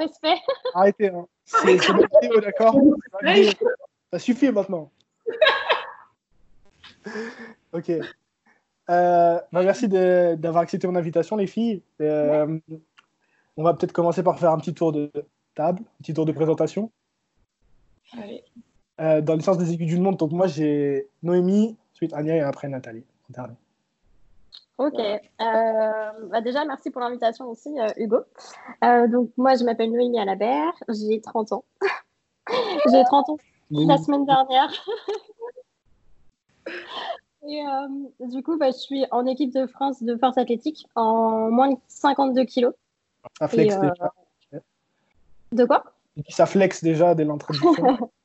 respect. Arrêtez, hein. C'est ma vidéo, d'accord. Ça suffit maintenant. ok. Euh, bah, merci d'avoir accepté mon invitation, les filles. Euh, on va peut-être commencer par faire un petit tour de table, un petit tour de présentation. Allez. Euh, dans l'essence des aiguilles du monde, donc moi j'ai Noémie, ensuite Anya et après Nathalie. dernier. Ok. Euh, bah déjà, merci pour l'invitation aussi, euh, Hugo. Euh, donc, moi, je m'appelle Noémie Alabert, j'ai 30 ans. j'ai 30 ans la semaine dernière. Et euh, du coup, bah, je suis en équipe de France de force athlétique en moins de 52 kilos. Ça flex Et, déjà. De quoi? Ça flex déjà dès l'introduction.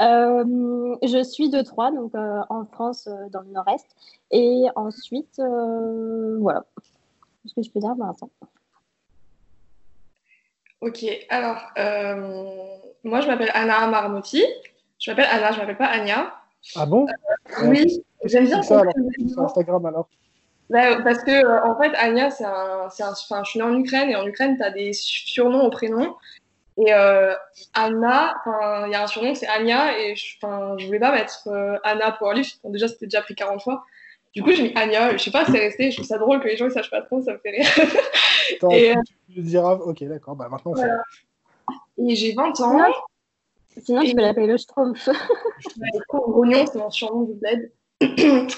Euh, je suis de Troyes, donc euh, en France, euh, dans le nord-est. Et ensuite, euh, voilà. Ce que je peux dire, bah, attends. Ok, alors, euh, moi je m'appelle Anna Marmotti. Je m'appelle Anna, je m'appelle pas Anya. ah bon? Oui, Qu'est-ce j'aime bien ça alors qu'on- Sur Instagram alors? Bah, parce que, euh, en fait, Anya, c'est un, c'est un, enfin, je suis née en Ukraine et en Ukraine, tu as des surnoms au prénom. Et euh, Anna, enfin, il y a un surnom, c'est Anya, et je, enfin, je voulais pas mettre euh, Anna pour lui. Déjà, c'était déjà pris 40 fois. Du coup, j'ai mis Anya. Je sais pas, c'est resté. Je trouve ça drôle que les gens ne sachent pas trop, ça me fait rire. Attends, Et, tu me diras. Ok, d'accord. Bah maintenant, on sait. Voilà. Et j'ai 20 ans. Sinon, sinon tu peux l'appeler le Schtroumpf. Grognon, c'est mon surnom du bled.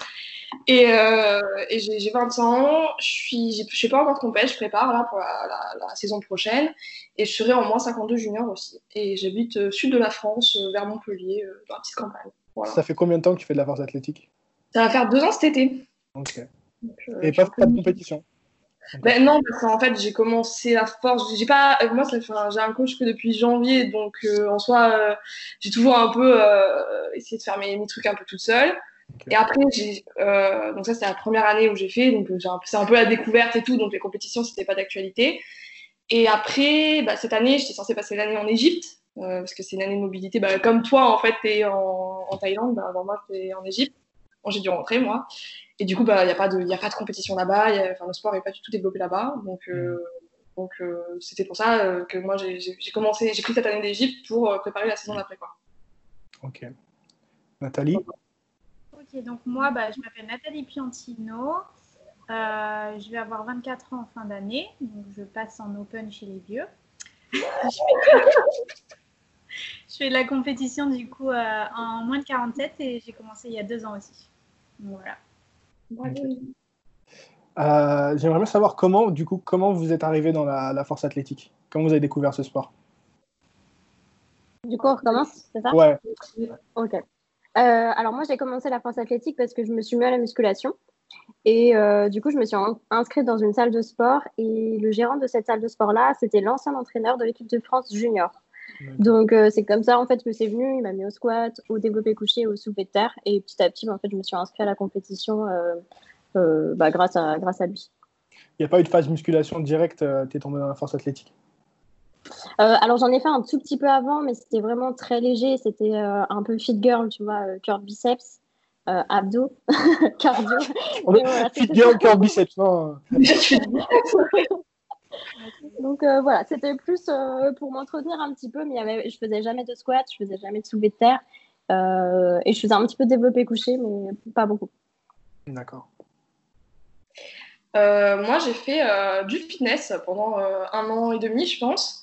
Et, euh, et j'ai j'ai 20 ans, je suis, je sais pas encore de compète, je prépare là pour la, la- la saison prochaine et je serai en moins 52 junior aussi. Et j'habite euh, sud de la France, euh, vers Montpellier, euh, dans la petite campagne. Voilà. Ça fait combien de temps que tu fais de la force athlétique? Ça va faire deux ans cet été. Ok. Donc, Et suis pas, de compétition? Ben non, parce qu'en fait, j'ai commencé la force. J'ai pas, moi, j'ai un coach que depuis janvier, donc euh, en soi, euh, j'ai toujours un peu euh, essayé de faire mes, mes trucs un peu toute seule. Et après, j'ai, euh, donc ça, c'est la première année où j'ai fait, donc euh, c'est un peu la découverte et tout, donc les compétitions, c'était pas d'actualité. Et après, bah, cette année, j'étais censée passer l'année en Égypte, euh, parce que c'est une année de mobilité. Bah, comme toi, en fait, t'es en, en Thaïlande, bah, avant moi, t'es en Égypte. Bon, j'ai dû rentrer, moi. Et du coup, bah, il n'y a, pas de- y a pas de compétition là-bas, le sport n'est pas du tout développé là-bas. Donc, euh, donc euh, c'était pour ça que moi, j'ai commencé, j'ai pris cette année d'Égypte pour préparer la saison d'après. quoi. Ok. Nathalie? Ok, donc moi, bah, je m'appelle Nathalie Piantino. Euh, je vais avoir 24 ans en fin d'année, donc je passe en open chez les vieux. je, fais... je fais de la compétition du coup euh, en moins de 47 et j'ai commencé il y a deux ans aussi. Donc, voilà. Euh, J'aimerais bien savoir comment, du coup, comment vous êtes arrivé dans la, la force athlétique? Comment vous avez découvert ce sport? Du coup, on recommence, c'est ça? Ouais. Ok. Euh, alors moi, j'ai commencé la force athlétique parce que je me suis mis à la musculation. Et euh, du coup, je me suis in- inscrite dans une salle de sport. Et le gérant de cette salle de sport-là, c'était l'ancien entraîneur de l'équipe de France junior. Donc, euh, c'est comme ça, en fait, que c'est venu. Il m'a mis au squat, au développé couché, au soulevé de terre. Et petit à petit, bah, en fait, je me suis inscrite à la compétition euh, bah, grâce, à, grâce à lui. Il n'y a pas eu de phase musculation directe, euh, t'es tombé dans la force athlétique? Euh, alors j'en ai fait un tout petit peu avant, mais c'était vraiment très léger. C'était euh, un peu fit girl, tu vois, euh, cœur biceps, euh, abdos, cardio. Voilà, Fit girl, cœur biceps, non Donc euh, voilà, c'était plus euh, pour m'entretenir un petit peu, mais y avait, je faisais jamais de squat, je faisais jamais de soulevé de terre, euh, et je faisais un petit peu de développé couché, mais pas beaucoup. D'accord. Euh, moi, j'ai fait euh, du fitness pendant euh, un an et demi, je pense.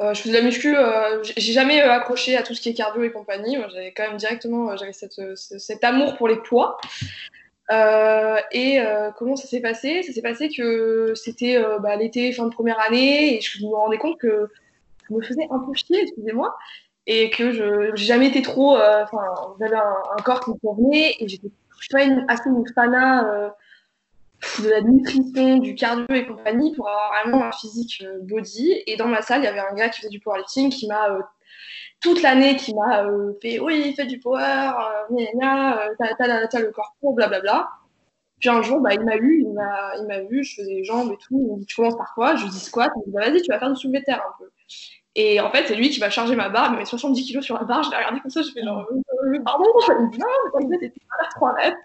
Euh, je faisais de la muscu, euh, j'ai jamais euh, accroché à tout ce qui est cardio et compagnie. J'avais quand même directement, j'avais euh, ce- cet amour pour les poids. Et comment ça s'est passé? Ça s'est passé que c'était bah, l'été, fin de première année, et je me rendais compte que je me faisais un peu chier, excusez-moi, et que je j'ai jamais été trop. Enfin, j'avais un, un corps qui me convenait, et j'étais pas une, assez une fana. De la nutrition, du cardio et compagnie pour avoir vraiment un physique euh, body. Et dans ma salle, il y avait un gars qui faisait du powerlifting qui m'a euh, toute l'année qui m'a euh, fait oui, fais du power, euh, euh, t'as, le corps pour, blablabla. Puis un jour, bah, il m'a eu, il m'a, m'a vu, je faisais les jambes et tout. Il me dit, tu commences par quoi? Je lui dis squat. Il me dit, bah, vas-y, tu vas faire du soulevé de terre un peu. Et en fait, c'est lui qui va charger ma barre, met 70 kilos sur la barre. Je l'ai regardé comme ça, je fais genre, euh, pardon Il me dit, mais t'as dit, t'es pas faire 3 reps.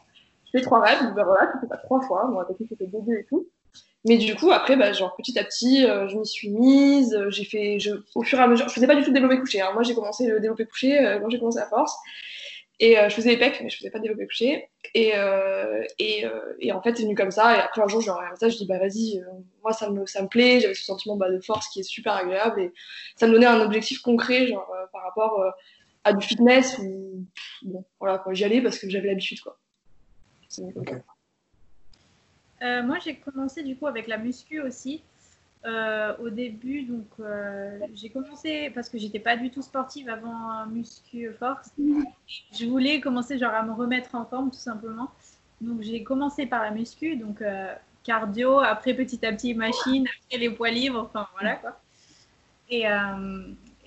Fais 3 reps, il me dit, bah voilà, tu fais pas 3 fois. Moi, t'as c'était début et tout. Mais du coup, après, bah, genre, petit à petit, euh, je m'y suis mise. J'ai fait, je, au fur et à mesure, je faisais pas du tout de développé couché. Hein. Moi, j'ai commencé le développé couché euh, quand j'ai commencé la force. Et euh, je faisais les pecs, mais je faisais pas de développé couché. Et, et, en fait, c'est venu comme ça. Et après, un jour, je regarde ça, je dis, bah vas-y, moi, ça me, ça me plaît. J'avais ce sentiment bah, de force qui est super agréable. Et ça me donnait un objectif concret, genre, par rapport à du fitness. Ou, bon, voilà, j'y allais parce que j'avais l'habitude, quoi. Okay. Euh, moi, j'ai commencé du coup avec la muscu aussi. Euh, au début, donc euh, j'ai commencé parce que j'étais pas du tout sportive avant muscu force. Je voulais commencer genre à me remettre en forme tout simplement. Donc j'ai commencé par la muscu, donc cardio, après petit à petit machine, après les poids libres, enfin voilà quoi. Et,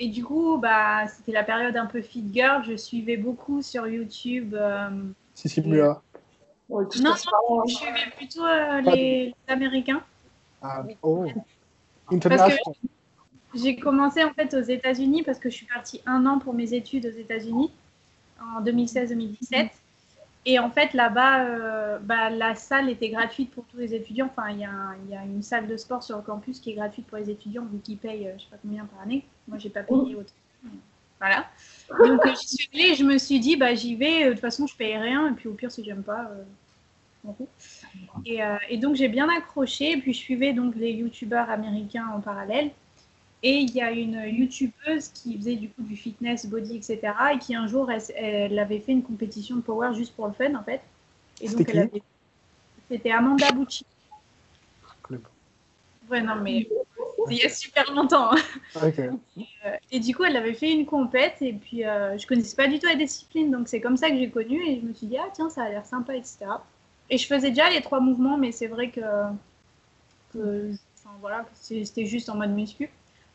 et du coup, bah, c'était la période un peu fit girl. Je suivais beaucoup sur YouTube. si, si, non, non, je suivais plutôt euh, les, Américains. Ah, oh. J'ai commencé en fait aux États-Unis parce que je suis partie un an pour mes études aux États-Unis en 2016-2017. Et en fait, là-bas, euh, bah, la salle était gratuite pour tous les étudiants. Enfin, il y, y, a une salle de sport sur le campus qui est gratuite pour les étudiants, vu qu'ils payent, je euh, je sais pas combien par année. Moi, j'ai pas payé autant. Voilà. Donc euh, j'y suis allée et je me suis dit, bah j'y vais, euh, de toute façon je paye rien, et puis au pire si j'aime pas, euh, et, et, donc j'ai bien accroché, et puis je suivais donc les youtubeurs américains en parallèle. Et il y a une youtubeuse qui faisait du coup du fitness, body, etc. Et qui un jour, elle, avait fait une compétition de power juste pour le fun en fait. Et donc elle avait... C'était Amanda Bucci. Ouais, non, mais il y a super longtemps. Hein. Euh, et, du coup, elle avait fait une compète et puis euh, je connaissais pas du tout la discipline, donc c'est comme ça que j'ai connu et je me suis dit, ah tiens, ça a l'air sympa, etc. Et je faisais déjà les trois mouvements, mais c'est vrai que, enfin, voilà, c'était juste en mode muscu.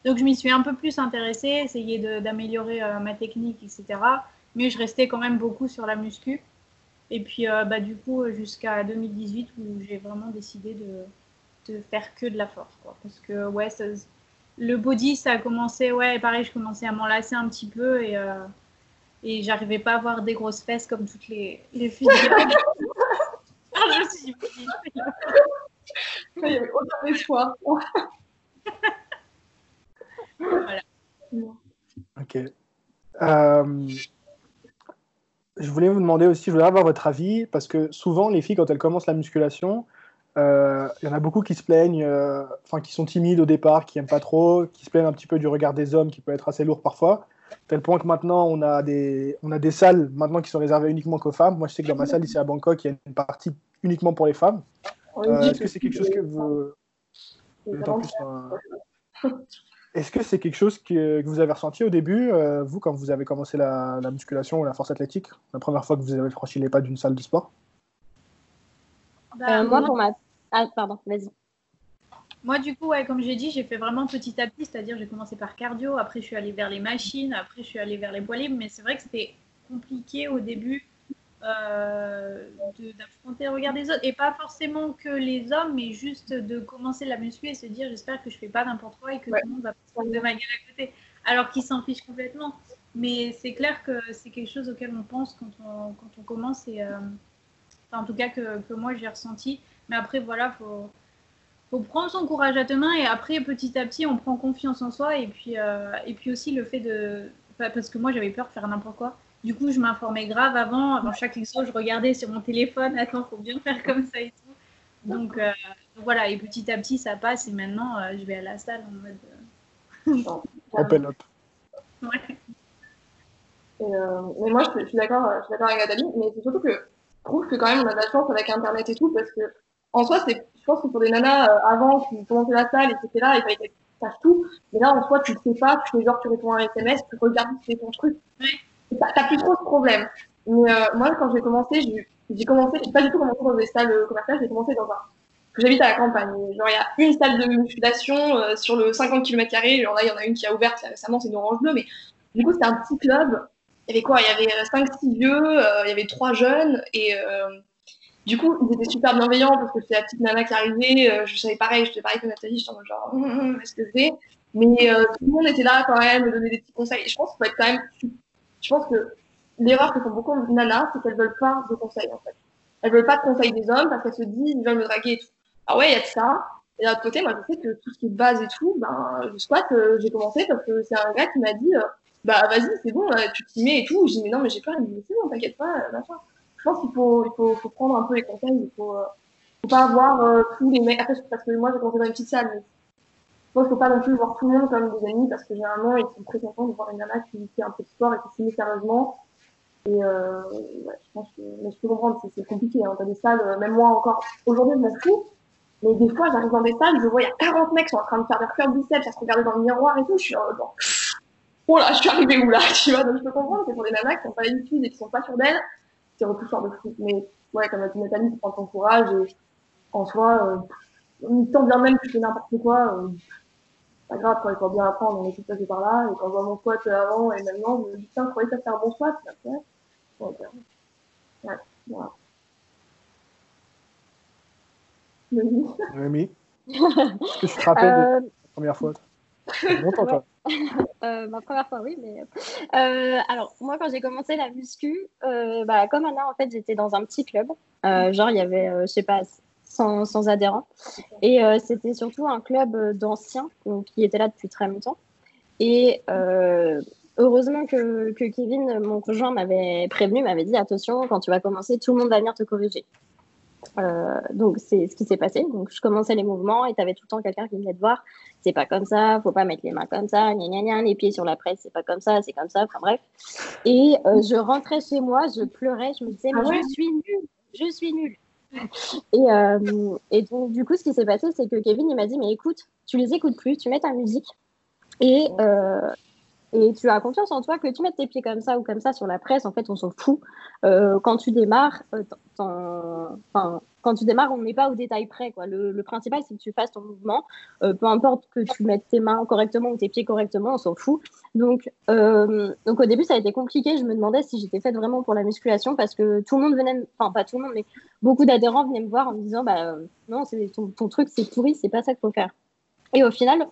Donc je m'y suis un peu plus intéressée, essayé d'améliorer euh, ma technique, etc. Mais je restais quand même beaucoup sur la muscu. Et puis euh, bah, du coup, jusqu'à 2018 où j'ai vraiment décidé de de faire que de la force. Quoi. Parce que, ouais, le body, ça a commencé, ouais, pareil, je commençais à m'enlacer un petit peu et, euh, et j'arrivais pas à avoir des grosses fesses comme toutes les, les filles. ah, je suis Il y avait aucun espoir. voilà. Ok. Euh, je voulais vous demander aussi, je voulais avoir votre avis, parce que souvent, les filles, quand elles commencent la musculation, il euh, y en a beaucoup qui se plaignent, euh, enfin qui sont timides au départ, qui aiment pas trop, qui se plaignent un petit peu du regard des hommes qui peut être assez lourd parfois. Tel point que maintenant on a des, on a des salles maintenant qui sont réservées uniquement qu'aux femmes. Moi je sais que dans ma salle ici à Bangkok, il y a une partie uniquement pour les femmes. Euh, est-ce que c'est quelque chose que vous. Est-ce que c'est quelque chose que, vous avez ressenti au début, vous, quand vous avez commencé la, la, musculation ou la force athlétique, la première fois que vous avez franchi les pas d'une salle de sport? Moi, pour ma ah, pardon, vas-y. Moi, du coup, comme j'ai dit, j'ai fait vraiment petit à petit, c'est-à-dire j'ai commencé par cardio, après je suis allée vers les machines, après je suis allée vers les poids libres, mais c'est vrai que c'était compliqué au début euh, d'affronter le regard des autres, et pas forcément que les hommes, mais juste de commencer la muscu et se dire j'espère que je fais pas n'importe quoi et que tout le monde va pas de ma gueule à côté, alors qu'ils s'en fichent complètement. Mais c'est clair que c'est quelque chose auquel on pense quand on, commence, et euh, en tout cas que moi j'ai ressenti. Mais après, voilà, faut, faut prendre son courage à deux mains et après, petit à petit, on prend confiance en soi. Et puis, euh, et puis aussi le fait de. Parce que moi, j'avais peur de faire n'importe quoi. Du coup, je m'informais grave avant. Avant chaque exo, je regardais sur mon téléphone. Attends, faut bien faire comme ça et tout. Donc, euh, voilà. Et petit à petit, ça passe. Et maintenant, euh, je vais à la salle en mode. Open up. Ouais. mais moi, je, suis d'accord avec Nathalie. Mais c'est surtout que je trouve que quand même, on a de la chance avec Internet et tout. Parce que en soi, c'est, je pense que pour des nanas euh, avant qui commençaient la salle et qui étaient là, il fallait qu'elles sachent tout. Mais là, en soi, tu le sais pas, tu fais genre, tu réponds à un SMS, tu regardes, tu fais ton truc. T'as plus trop ce problème. Mais euh, moi, quand j'ai commencé, j'ai, j'ai commencé, j'ai pas du tout commencé dans des salles commerciales, j'ai commencé dans un. J'habite à la campagne. Genre, il y a une salle de musculation euh, sur le 50 km. Genre là, il y en a une qui a ouvert récemment, c'est une orange bleue. Mais du coup, c'était un petit club. Il y avait quoi? Il y avait 5-6 vieux, il y avait 3 jeunes. Et du coup, ils étaient super bienveillants parce que c'est la petite nana qui arrivait. Euh, je savais pareil, je pareil que Nathalie, j'étais en mode genre, hum, hum, hum, qu'est-ce que c'est? Mais euh, tout le monde était là quand même, me donner des petits conseils. Et je pense qu'il faut être quand même. Je pense que l'erreur que font beaucoup de nanas, c'est qu'elles veulent pas de conseils en fait. Elles veulent pas de conseils des hommes parce qu'elles se disent, ils veulent me draguer et tout. ah ouais, il y a de ça. Et d'un autre côté, moi, je sais que tout ce qui est base et tout, ben, le squat, euh, j'ai commencé parce que c'est un gars qui m'a dit, euh, bah vas-y, c'est bon, euh, tu t'y mets et tout. J'ai dit, mais non, mais j'ai peur. Il me dit, c'est bon, t'inquiète pas, machin. Je pense qu'il faut, il faut, faut prendre un peu les conseils. Il faut, faut pas voir tous les mecs. Après, parce que moi, j'ai commencé dans une petite salle, mais je pense qu'il faut pas non plus voir tout le monde comme des amis parce que généralement, ils sont très contents de voir une nana qui fait un peu de sport et qui s'y met sérieusement. Et euh, ouais, je pense que, mais je peux comprendre, c'est compliqué. Hein. T'as des salles, même moi encore, aujourd'hui, je fous. Mais des fois, j'arrive dans des salles, je vois, il y a 40 mecs qui sont en train de faire des curls biceps, à se regarder dans le miroir et tout. Je suis en genre, oh là, je suis arrivée où là, tu vois. Donc, je peux comprendre que pour des nanas qui n'ont pas l'habitude et qui sont pas sûres d'elles, c'est repoussant de fou. Mais, ouais, comme a dit Nathalie, tu prends ton courage et en soi, euh, tant bien même que tu fais n'importe quoi, euh, pas grave, quoi, il faut bien apprendre, on est tout passé par là. Et quand je vois mon squat avant et maintenant, je me dis, tiens, je croyais que ça fait un bon squat. Ouais, ouais, voilà. Noémie Est-ce que tu te rappelles de la première fois? Longtemps, toi. Euh, ma première fois, oui, mais euh, alors moi quand j'ai commencé la muscu, euh, bah, comme Anna en fait j'étais dans un petit club, genre il y avait je sais pas 100, 100 adhérents. Et c'était surtout un club d'anciens qui étaient là depuis très longtemps. Et heureusement que, que, Kevin, mon conjoint, m'avait prévenu, m'avait dit attention, quand tu vas commencer, tout le monde va venir te corriger. Euh, donc c'est ce qui s'est passé. Donc je commençais les mouvements et tu avais tout le temps quelqu'un qui venait te voir. C'est pas comme ça, faut pas mettre les mains comme ça, gna, gna, gna, les pieds sur la presse, c'est pas comme ça, c'est comme ça. Enfin bref. Et euh, je rentrais chez moi, je pleurais, je me disais ah je suis nulle, je suis nulle. Et, euh, et donc du coup ce qui s'est passé c'est que Kevin il m'a dit mais écoute, tu les écoutes plus, tu mets ta musique et et tu as confiance en toi que tu mettes tes pieds comme ça ou comme ça sur la presse, en fait, on s'en fout. Euh, quand tu démarres, euh, enfin, quand tu démarres, on n'est pas au détail près. Quoi. Le, principal, c'est que tu fasses ton mouvement. Euh, peu importe que tu mettes tes mains correctement ou tes pieds correctement, on s'en fout. Donc, donc, au début, ça a été compliqué. Je me demandais si j'étais faite vraiment pour la musculation parce que tout le monde venait, enfin, pas tout le monde, mais beaucoup d'adhérents venaient me voir en me disant bah, Non, ton, ton truc, c'est pourri, c'est pas ça qu'il faut faire. Et au final,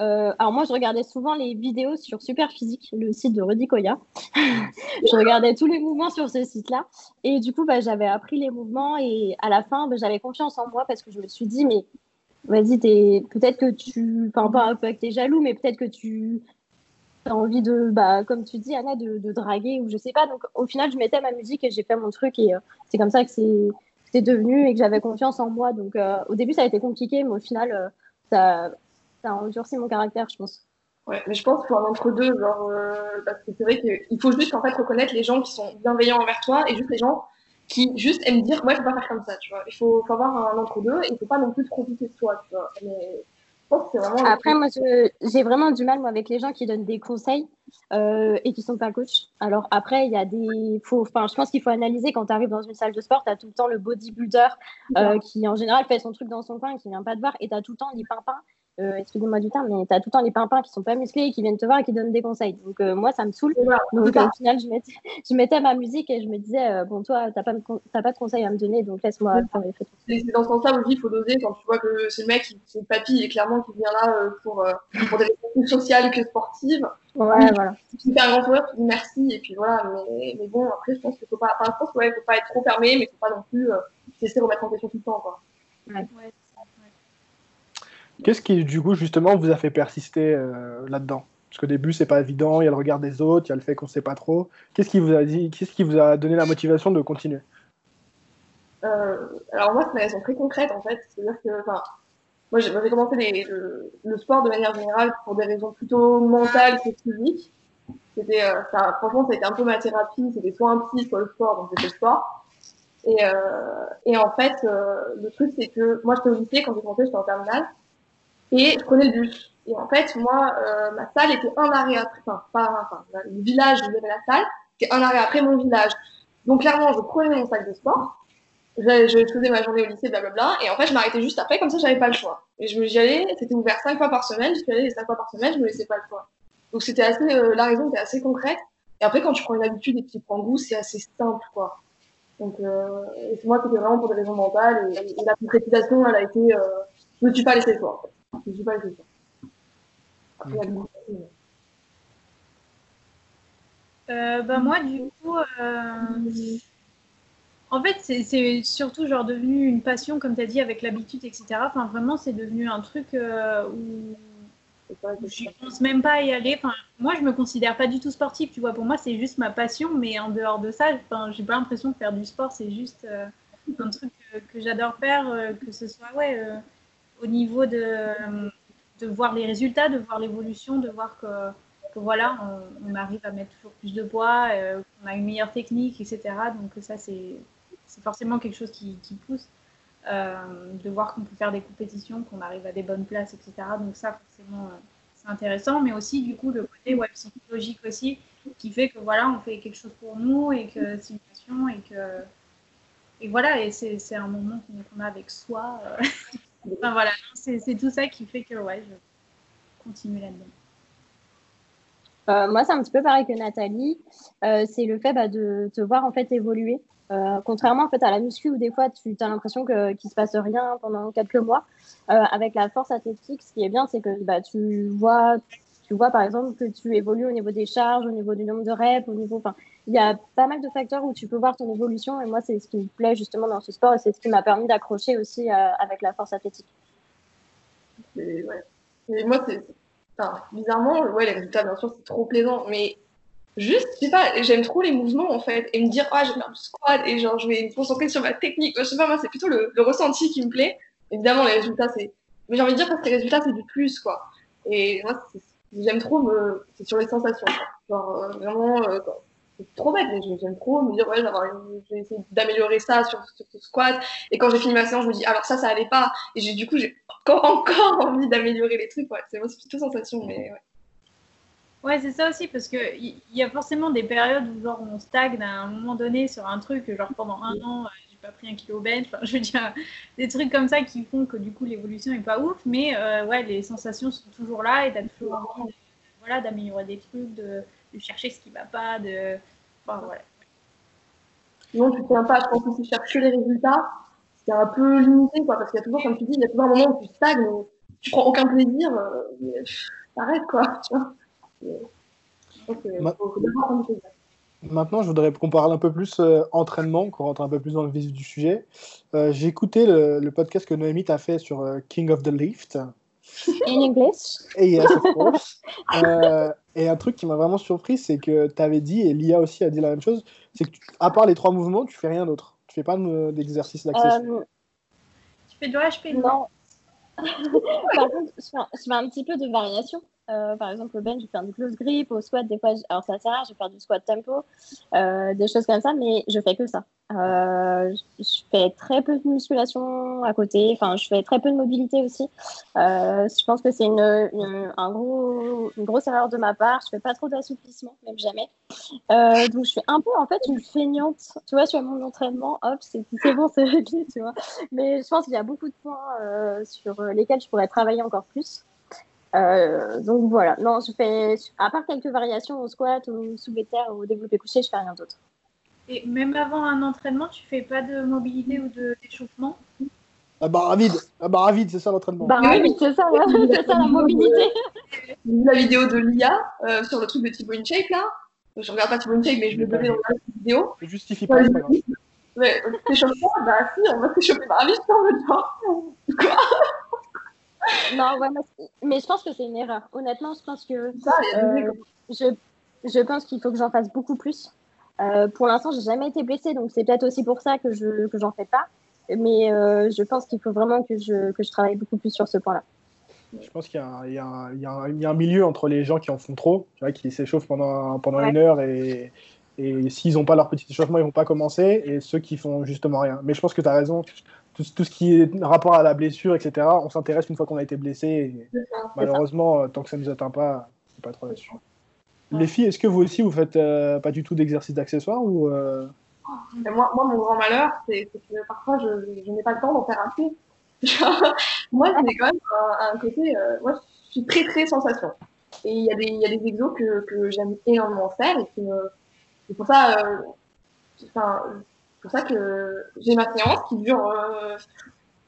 euh, alors moi, je regardais souvent les vidéos sur Superphysique, le site de Rudy Koya. je regardais tous les mouvements sur ce site-là. Et du coup, bah, j'avais appris les mouvements et à la fin, bah, j'avais confiance en moi parce que je me suis dit, mais vas-y, peut-être que tu, enfin pas peu que tu es jaloux, mais peut-être que tu as envie de, bah, comme tu dis, Anna, de, draguer ou je sais pas. Donc au final, je mettais ma musique et j'ai fait mon truc et euh, c'est comme ça que c'est devenu et que j'avais confiance en moi. Donc euh, au début, ça a été compliqué, mais au final, ça ça a endurci mon caractère, je pense. Ouais, mais je pense qu'il faut un entre-deux, genre, euh, parce que c'est vrai qu'il faut juste en fait reconnaître les gens qui sont bienveillants envers toi et juste les gens qui juste aiment dire, ouais, je peux pas faire comme ça, tu vois. Il faut, faut avoir un entre-deux et il faut pas non plus profiter de toi, tu vois. Mais je pense que c'est vraiment. Après, moi, j'ai vraiment du mal, moi, avec les gens qui donnent des conseils euh, et qui sont pas coachs. Alors, après, il y a des. Enfin, je pense qu'il faut analyser quand tu arrives dans une salle de sport, tu as tout le temps le bodybuilder euh, qui, en général, fait son truc dans son coin et qui vient pas te voir et tu as tout le temps les pimpins euh, excusez-moi du terme, mais tu as tout le temps les pimpins qui sont pas musclés et qui viennent te voir et qui donnent des conseils. Donc euh, moi, ça me saoule. donc au final, je mettais, je mettais ma musique et je me disais, euh, bon, toi, tu n'as pas, pas de conseils à me donner, donc laisse-moi faire les C'est dans ce sens-là aussi, il faut doser quand tu vois que c'est le mec, c'est le papy, et clairement qui vient là pour, pour des raisons sociales que sportives. Ouais, voilà. Tu fais un grand sourire, tu dis merci, et puis voilà. Mais, mais bon, après, je pense qu'il faut pas, enfin, je pense ouais, faut pas être trop fermé, mais il faut pas non plus essayer de remettre en question tout le temps, quoi. Ouais. Qu'est-ce qui, du coup, justement, vous a fait persister euh, là-dedans? Parce qu'au début, c'est pas évident, il y a le regard des autres, il y a le fait qu'on sait pas trop. Qu'est-ce qui vous a donné la motivation de continuer? Euh, Alors moi, c'est une raison très concrète, en fait. C'est-à-dire que, moi, j'avais commencé le, sport de manière générale pour des raisons plutôt mentales que physiques. C'était, euh, ça a été un peu ma thérapie. C'était soit un psy, soit le sport, donc c'était le sport. Et, et en fait, le truc, c'est que moi, j'étais au lycée, quand j'ai commencé, j'étais en terminale et je prenais le bus. Et en fait, moi, euh, ma salle était un arrêt après, enfin, pas, enfin, le village où j'avais la salle, c'était un arrêt après mon village. Donc, clairement, je prenais mon sac de sport, je, faisais ma journée au lycée, blablabla, et en fait, je m'arrêtais juste après, comme ça, j'avais pas le choix. Et je me y allais, c'était ouvert cinq fois par semaine, allée les cinq fois par semaine, je me laissais pas le choix. Donc, c'était assez, euh, la raison était assez concrète. Et après, quand tu prends une habitude et que tu prends goût, c'est assez simple, quoi. Donc, euh, et moi, c'était vraiment pour des raisons mentales, et, la concrétisation, elle a été, euh, je me suis pas laissé le choix, en fait. Je pas euh, bah, moi, du coup, euh, En fait, c'est surtout genre devenu une passion, comme tu as dit, avec l'habitude, etc. Enfin, vraiment, c'est devenu un truc euh, où je pense même pas à y aller. Enfin, moi, je me considère pas du tout sportif. Tu vois, pour moi, c'est juste ma passion, mais en dehors de ça, enfin, j'ai pas l'impression que faire du sport, c'est juste euh, un truc que j'adore faire, euh, que ce soit ouais, au niveau de, de voir les résultats, de voir l'évolution, de voir que voilà, on, arrive à mettre toujours plus de poids, euh, on a une meilleure technique, etc. Donc ça, c'est forcément quelque chose qui, pousse. Euh, de voir qu'on peut faire des compétitions, qu'on arrive à des bonnes places, etc. Donc ça, forcément, euh, c'est intéressant. Mais aussi, du coup, le côté web psychologique aussi, qui fait que voilà, on fait quelque chose pour nous et que c'est une passion et que et voilà, et c'est un moment qu'on a avec soi. enfin voilà, c'est tout ça qui fait que ouais, je continue là-dedans. Euh, moi, c'est un petit peu pareil que Nathalie. Euh, c'est le fait bah, de te voir en fait évoluer. Euh, contrairement en fait à la muscu où des fois tu as l'impression qu'il ne se passe rien pendant quelques mois, avec la force athlétique, ce qui est bien, c'est que bah, tu vois, tu vois par exemple que tu évolues au niveau des charges, au niveau du nombre de reps, au niveau, il y a pas mal de facteurs où tu peux voir ton évolution. Et moi, c'est ce qui me plaît justement dans ce sport et c'est ce qui m'a permis d'accrocher aussi avec la force athlétique. Et, moi, c'est bizarrement, ouais, les résultats, bien sûr, c'est trop plaisant, mais juste, je sais pas, j'aime trop les mouvements en fait, et me dire, ah, je vais faire du squat, et genre, je vais me concentrer sur ma technique. Je sais pas, moi, c'est plutôt le, ressenti qui me plaît. Évidemment, les résultats, c'est. Mais j'ai envie de dire que les résultats, c'est du plus, quoi. Et moi, j'aime trop me. C'est sur les sensations, Genre, euh, vraiment, euh, trop bête, mais j'aime trop me dire, ouais, je vais d'améliorer ça sur, ce squat. Et quand j'ai fini ma séance, je me dis, alors ça, ça allait pas. Et du coup, j'ai encore, encore envie d'améliorer les trucs. Ouais. C'est plutôt sensation, mais ouais. Ouais, c'est ça aussi, parce qu'il y, y a forcément des périodes où genre, on stagne à un moment donné sur un truc, genre pendant un an, euh, j'ai pas pris un kilo bench, enfin, je veux dire, des trucs comme ça qui font que du coup l'évolution est pas ouf, mais euh, ouais, les sensations sont toujours là et t'as toujours envie voilà, d'améliorer des trucs, de, chercher ce qui va pas, de. Enfin, voilà. Non, tu tiens pas, je pense que tu cherches les résultats, c'est un peu limité, quoi, parce qu'il y a toujours, comme tu dis, il y a toujours un moment où tu stagnes, où tu prends aucun plaisir, euh, t'arrêtes, quoi, tu vois. Maintenant, je voudrais qu'on parle un peu plus euh, entraînement, qu'on rentre un peu plus dans le vif du sujet. Euh, j'ai écouté le, podcast que Noémie t'a fait sur King of the Lift. In English. Et, yes, of course. et un truc qui m'a vraiment surpris, c'est que tu avais dit, et Lia aussi a dit la même chose, c'est que à part les trois mouvements, tu fais rien d'autre. Tu fais pas d'exercice d'accession euh, Tu fais de HP Non? Par contre, je fais, un, petit peu de variation. Euh, par exemple, au bench, je vais faire du close grip. Au squat, des fois, alors ça sert, je vais faire du squat tempo, euh, des choses comme ça, mais je fais que ça. Euh, je fais très peu de musculation à côté. Enfin, je fais très peu de mobilité aussi. Je pense que c'est une, une, un gros, une grosse erreur de ma part. Je fais pas trop d'assouplissement, même jamais. Donc, je fais un peu, en fait, une feignante. Tu vois, sur mon entraînement, hop, c'est bon, c'est réglé, tu vois. Mais je pense qu'il y a beaucoup de points sur lesquels je pourrais travailler encore plus. Donc voilà, non, je fais, à part quelques variations au squat, au soulevé de terre, au développé couché, je fais rien d'autre. Et même avant un entraînement, tu fais pas de mobilité ou d'échauffement? La barre à vide, la barre à vide, c'est ça l'entraînement. Barre à vide, c'est ça, c'est ça la mobilité. la vidéo de Lia euh, sur le truc de Thibaut InShape là. Je regarde pas Thibaut InShape, mais je vais donner dans la vidéo. Je justifie pas, grave. Mais l'échauffement, bah si, on va s'échauffer barre à vide, en même temps. Quoi? Non, ouais, mais je pense que c'est une erreur. Honnêtement, je pense que euh, je, je pense qu'il faut que j'en fasse beaucoup plus. Euh, pour l'instant, j'ai jamais été blessée, donc c'est peut-être aussi pour ça que je que j'en fais pas. Mais euh, je pense qu'il faut vraiment que je, que je travaille beaucoup plus sur ce point-là. Je pense qu'il y, y, y, y, a un milieu entre les gens qui en font trop, tu vois, qui s'échauffent pendant, pendant une heure et, et s'ils n'ont pas leur petit échauffement, ils vont pas commencer, et ceux qui font justement rien. Mais je pense que tu as raison, tout, tout, ce qui est rapport à la blessure, etc., on s'intéresse une fois qu'on a été blessé. Et malheureusement, tant que ça ne nous atteint pas, c'est pas trop là-dessus. Les filles, est-ce que vous aussi, vous faites euh, pas du tout d'exercice d'accessoires ou euh? moi, moi, mon grand malheur, c'est que parfois, je, je n'ai pas le temps d'en faire un peu. moi, c'est quand même un, côté. Euh, moi, je suis très, très sensation. Et il y, a des, y a des exos que, que j'aime énormément faire et qui me. C'est pour ça. Enfin, pour ça que j'ai ma séance qui dure.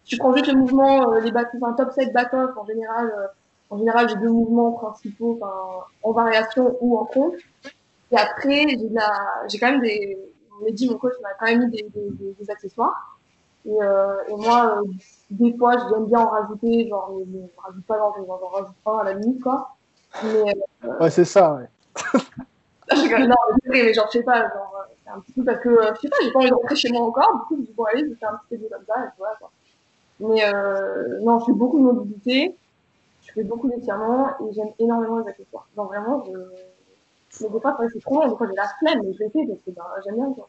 tu prends juste le mouvement, les back, enfin, top 7 back-off en général en général, j'ai deux mouvements principaux, en variation ou en compte. Et après, j'ai, la... j'ai quand même des, Mehdi, mon coach, m'a quand même mis des, des, des accessoires. Et, euh, et moi, euh, des fois, j'aime bien en rajouter, genre, je rajoute pas j'en rajoute pas à la limite, quoi. Mais, euh, Ouais, c'est ça, ouais. je non, vrai, mais genre, je sais pas, genre, euh, c'est un petit peu parce que, euh, je sais pas, j'ai pas envie de rentrer chez moi encore, du coup, je me dis, bon, allez, je vais faire un petit peu comme ça, et voilà, quoi. Mais, euh, non, je fais beaucoup de mobilité, je fais beaucoup d'étirements, et j'aime énormément les accessoires. Genre, vraiment, je, mais des fois, c'est trop long, des fois, j'ai la flemme, mais je le fais parce que, ben, j'aime bien, quoi.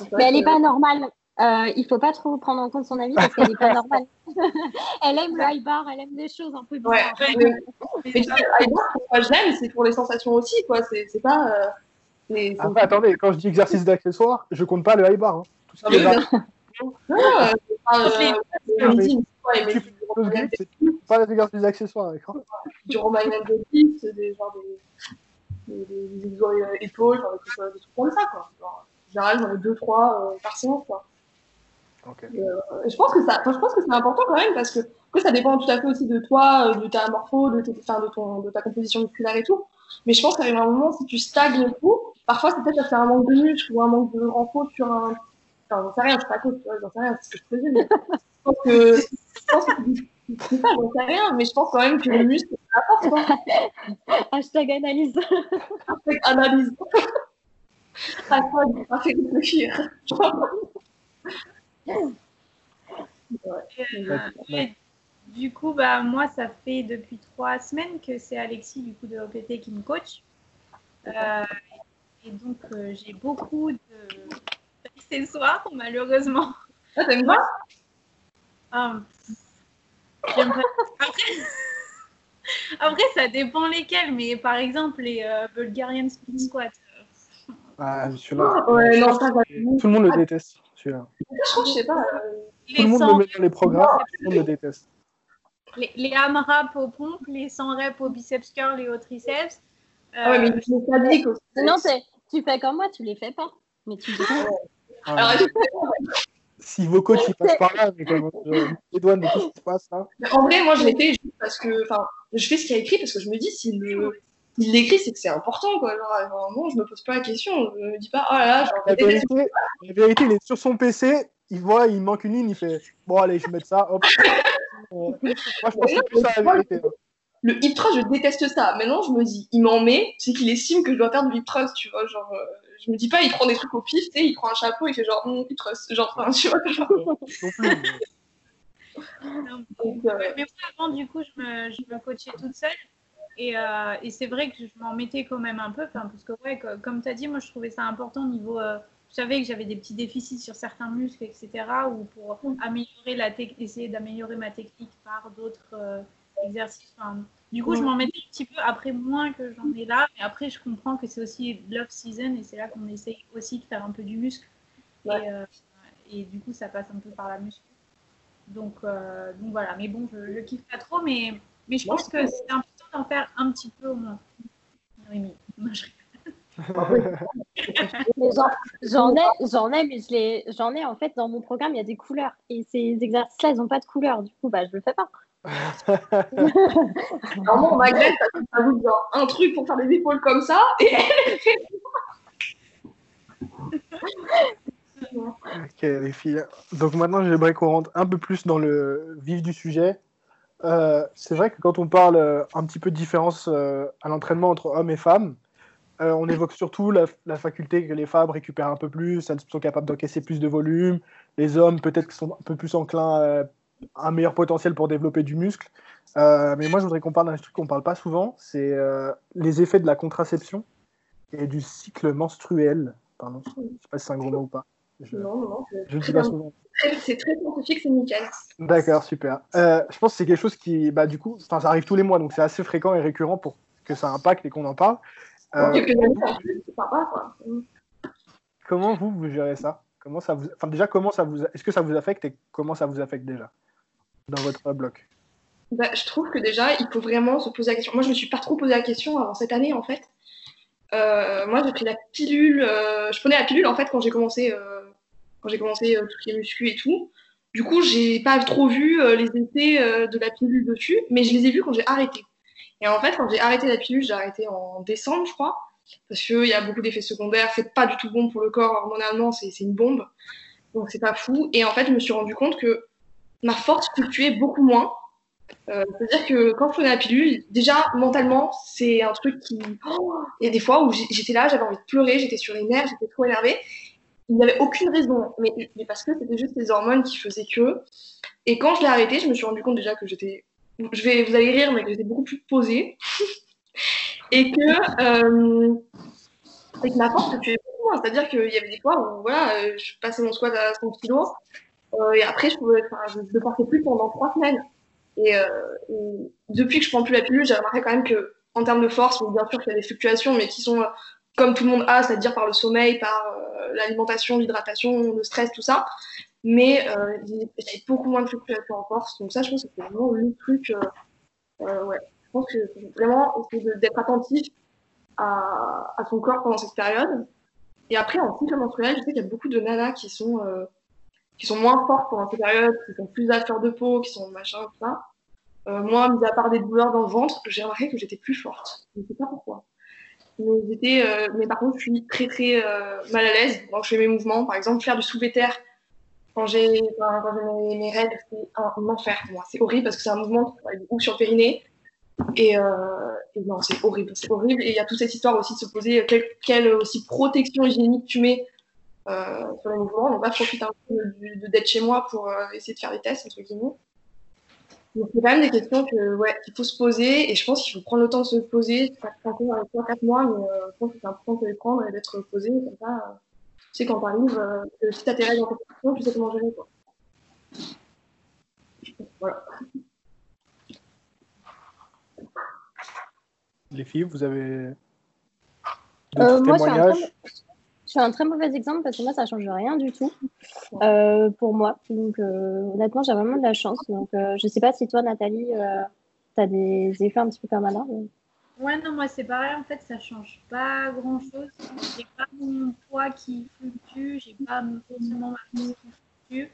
Donc, Mais elle que- est pas normale. Euh, il faut pas trop prendre en compte son avis parce qu'elle est pas normale. elle aime le high bar, elle aime des choses un peu Ouais, bizarres. mais, mais high bar, pourquoi je l'aime, c'est pour les sensations aussi, quoi. C'est c'est pas. euh, attendez, quand je dis exercice d'accessoires, je compte pas le high bar. Hein. Tout ce Ah qui est. Non, euh, pas. euh, Ah, ouais, les exercices d'accessoires, du Deadlift, c'est des genre des. des, euh, épaules, genre des trucs, euh, comme ça, quoi. En général, j'en ai deux, trois euh, par séance, quoi. Euh, je pense que ça, je pense que c'est important quand même parce que après, ça dépend tout à fait aussi de toi, euh, de ta morpho, de, tes, enfin, de, ton, de ta composition musculaire et tout. Mais je pense qu'à un moment, si tu stagnes tout, parfois c'est peut-être parce qu'il y a un manque de muscle ou un manque de renfort sur un. Enfin, j'en sais rien, je suis pas coach, tu vois, j'en sais rien, c'est ce que je faisais, mais je pense que. Je pense que c'est ça, j'en sais rien, mais je pense quand même que le muscle, c'est la force, quoi. Hashtag analyse. Avec analyse. De pas fait réfléchir. Euh, du coup, bah, moi, ça fait depuis trois semaines que c'est Alexis du coup de OPT qui me coach. Euh, et donc, euh, j'ai beaucoup de d'accessoires, malheureusement. Ah, t'aimes pas? Ah, pas. Après... Après, ça dépend lesquels, mais par exemple, les euh, Bulgarian Split Squat. euh, Ah, celui-là. Ouais, non, ça. Tout le monde le déteste, celui-là. Je crois que je sais pas. euh, Tout le monde le cent- met dans les programmes, tout le monde le déteste. les, les AMRAP aux pompes, les 100 reps au biceps curl et au triceps. Ah ouais, mais Euh, c'est- tu fais comme moi, tu les fais pas. Mais tu dis Ah, si vos coachs ils passent par là, mais comment euh, les douanes, mais qu'est-ce qui se passe là? En vrai, moi, je l'ai fait juste parce que. Enfin, je fais ce qu'il y a écrit parce que je me dis, s'il le- s'il l'écrit, c'est que c'est important, quoi. Genre, normalement, je me pose pas la question. Je me dis pas, oh là là, genre, la vérité, la vérité, il est sur son PC, il voit, il manque une ligne, il fait Bon, allez, je vais mettre ça, hop. Moi, je pense que c'est plus ça la vérité. hein. le hip thrust, je déteste ça. Maintenant, je me dis, il m'en met, c'est qu'il estime que je dois faire du hip thrust, tu vois. Genre, euh, je me dis pas, il prend des trucs au pif, tu sais, il prend un chapeau, il fait genre, hum, hip thrust. Genre, enfin, tu vois. genre. Non plus. mais- non, Donc, euh, Mais moi, avant, du coup, je me, je me coachais toute seule. Et, euh, et c'est vrai que je m'en mettais quand même un peu. Parce que, ouais, co- comme tu as dit, moi, je trouvais ça important au niveau. euh, je savais que j'avais des petits déficits sur certains muscles, etc. Ou pour améliorer la essayer d'améliorer ma technique par d'autres euh, exercices. Enfin, du coup, je m'en mettais un petit peu. Après, moins que j'en ai là. Mais après, je comprends que c'est aussi l'off-season. Et c'est là qu'on essaye aussi de faire un peu du muscle. Ouais. Et, euh, et du coup, ça passe un peu par la muscle. Donc, donc voilà, mais bon, je, je kiffe pas trop, mais, mais je pense que c'est important d'en faire un petit peu au moins. Rémi, non, je- Mais j'en- ai, j'en ai, mais je les, j'en ai en fait dans mon programme, il y a des couleurs. Et ces exercices-là, ils n'ont pas de couleur. Du coup, bah, je le fais pas. Normalement, ça genre un truc pour faire des épaules comme ça, et Ok, les filles. Donc maintenant, j'aimerais qu'on rentre un peu plus dans le vif du sujet. Euh, c'est vrai que quand on parle euh, un petit peu de différence euh, à l'entraînement entre hommes et femmes, on évoque surtout la, la faculté que les femmes récupèrent un peu plus, elles sont capables d'encaisser plus de volume. Les hommes, peut-être, sont un peu plus enclins à un meilleur potentiel pour développer du muscle. Mais moi, je voudrais qu'on parle d'un truc qu'on parle pas souvent, c'est les effets de la contraception et du cycle menstruel. Pardon, je sais pas si c'est un gros mot ou pas. Je- non, non, non, c'est je ne sais pas souvent. C'est très scientifique, c'est nickel. D'accord, super. Euh, je pense que c'est quelque chose qui, bah, du coup, ça arrive tous les mois, donc c'est assez fréquent et récurrent pour que ça impacte et qu'on en parle. Euh, c'est sympa, quoi. comment vous, vous gérez ça? Comment ça vous, enfin, déjà, comment ça vous, est-ce que ça vous affecte et comment ça vous affecte déjà dans votre bloc? Bah, je trouve que déjà, il faut vraiment se poser la question. Moi, je me suis pas trop posé la question avant cette année, en fait. Euh, moi, j'ai pris la pilule. euh, je prenais la pilule, en fait, quand j'ai commencé, quand j'ai commencé euh, tout ce qui est muscu et tout. Du coup, j'ai pas trop vu euh, les effets euh, de la pilule dessus, mais je les ai vus quand j'ai arrêté. Et en fait, quand j'ai arrêté la pilule, j'ai arrêté en décembre, je crois. parce qu'il y a beaucoup d'effets secondaires. C'est pas du tout bon pour le corps hormonalement, c'est une bombe. Donc c'est pas fou. Et en fait, je me suis rendu compte que ma force fluctuait beaucoup moins. C'est-à-dire que quand je prenais la pilule, déjà mentalement, c'est un truc qui. Oh, il y a des fois où j'étais là, j'avais envie de pleurer, j'étais sur les nerfs, j'étais trop énervée. Il n'y avait aucune raison, mais, parce que c'était juste les hormones qui faisaient que. Et quand je l'ai arrêté, je me suis rendu compte déjà que j'étais. Je vais, vous allez rire, mais que j'étais beaucoup plus posée. et que. Euh, et que ma force beaucoup moins. C'est-à-dire qu'il y avait des fois où voilà, euh, je passais mon squat à 100 kg euh, et après, je pouvais, je portais plus pendant trois semaines. Et, euh, et, depuis que je prends plus la pilule, j'ai remarqué quand même que, en termes de force, bien sûr qu'il y a des fluctuations, mais qui sont euh, comme tout le monde a, c'est-à-dire par le sommeil, par euh, l'alimentation, l'hydratation, le stress, tout ça. Mais euh, j'avais beaucoup moins de fluctuations en force. Donc ça, je pense que c'est vraiment le truc. Euh, ouais. Je pense que vraiment d'être attentif à, à, son corps pendant cette période. Et après, en cycle menstruel, je sais qu'il y a beaucoup de nanas qui sont qui sont moins fortes pendant ces périodes, qui sont plus à fleur de peau, qui sont machin, tout ça. Euh, moi, mis à part des douleurs dans le ventre, j'ai remarqué que j'étais plus forte. Je ne sais pas pourquoi. Mais, euh, mais par contre, je suis très très euh, mal à l'aise quand je fais mes mouvements. Par exemple, faire du soulevé terre quand j'ai quand, mes, règles, c'est un, enfer pour moi. C'est horrible parce que c'est un mouvement beaucoup sur le périnée. Et, euh, et non, c'est horrible, c'est horrible. Et il y a toute cette histoire aussi de se poser quelle, quelle aussi protection hygiénique tu mets euh, sur les mouvements. Donc, là, je profite un peu d'être chez moi pour essayer de faire des tests, entre guillemets. Donc, c'est quand même des questions que, ouais, qu'il faut se poser et je pense qu'il faut prendre le temps de se poser. Ça dans les 3-4 mois, mais euh, je pense que c'est important de les prendre et d'être posé. Comme ça, euh, tu sais, quand t'arrives, euh, si t'as tes règles en compétition, tu sais comment gérer, quoi. Voilà. Les filles, vous avez euh, moi, témoignages? je suis un très mauvais exemple parce que moi, ça change rien du tout euh, pour moi. Donc, euh, honnêtement, j'ai vraiment de la chance. Donc, euh, je sais pas si toi, Nathalie, euh, tu as des effets un petit peu comme Anna. Mais... Ouais, non, moi, c'est pareil. En fait, ça change pas grand-chose. J'ai pas mon poids qui fluctue. J'ai pas forcément ma force qui fluctue.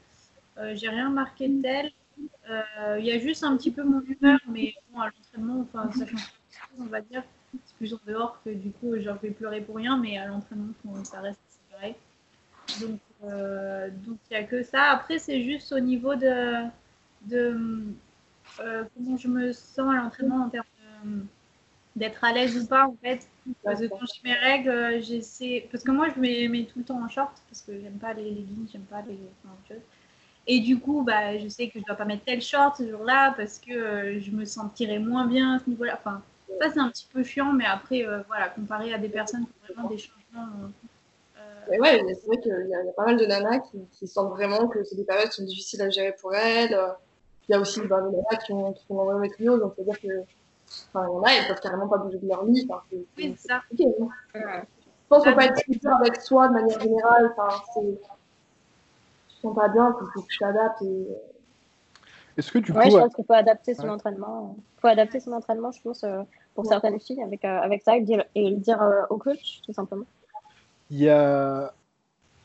J'ai rien marqué de tel. Il y a juste un petit peu mon humeur, mais bon, à l'entraînement, enfin, ça change pas on va dire c'est plus en dehors que du coup, genre, je vais pleurer pour rien, mais à l'entraînement, ça reste pareil. Donc, euh, donc il n'y a que ça. Après, c'est juste au niveau de, de euh, comment je me sens à l'entraînement en termes d'être à l'aise ou pas, en fait. Parce que quand j'ai mes règles, j'essaie. Parce que moi, je me mets tout le temps en short, parce que j'aime pas les leggings, j'aime pas les. Enfin. Et du coup, bah, je sais que je dois pas mettre tel short ce jour-là parce que euh, je me sentirais moins bien à ce niveau-là. Enfin, ça, c'est un petit peu chiant, mais après, euh, voilà, comparé à des personnes qui ont vraiment des changements. Euh, ouais, c'est vrai qu'il y, y, a pas mal de nanas qui, qui sentent vraiment que c'est des périodes qui sont difficiles à gérer pour elles. Il y a aussi bah, des nanas qui, ont, qui font l'endométriose, donc c'est-à-dire que. Enfin, il y en a, elles peuvent carrément pas bouger de leur lit. Enfin, oui, c'est ça. Okay, hein. ouais. Je pense qu'on peut être super avec soi de manière générale. Enfin, c'est. Je sens pas bien, il faut que je t'adapte. Et... Est-ce que du coup. Ouais, je pense qu'il faut adapter son ouais. entraînement. Il faut adapter son entraînement, je pense. Euh pour certaines filles avec, euh, avec ça et le dire, et le dire euh, au coach, tout simplement. Il y a,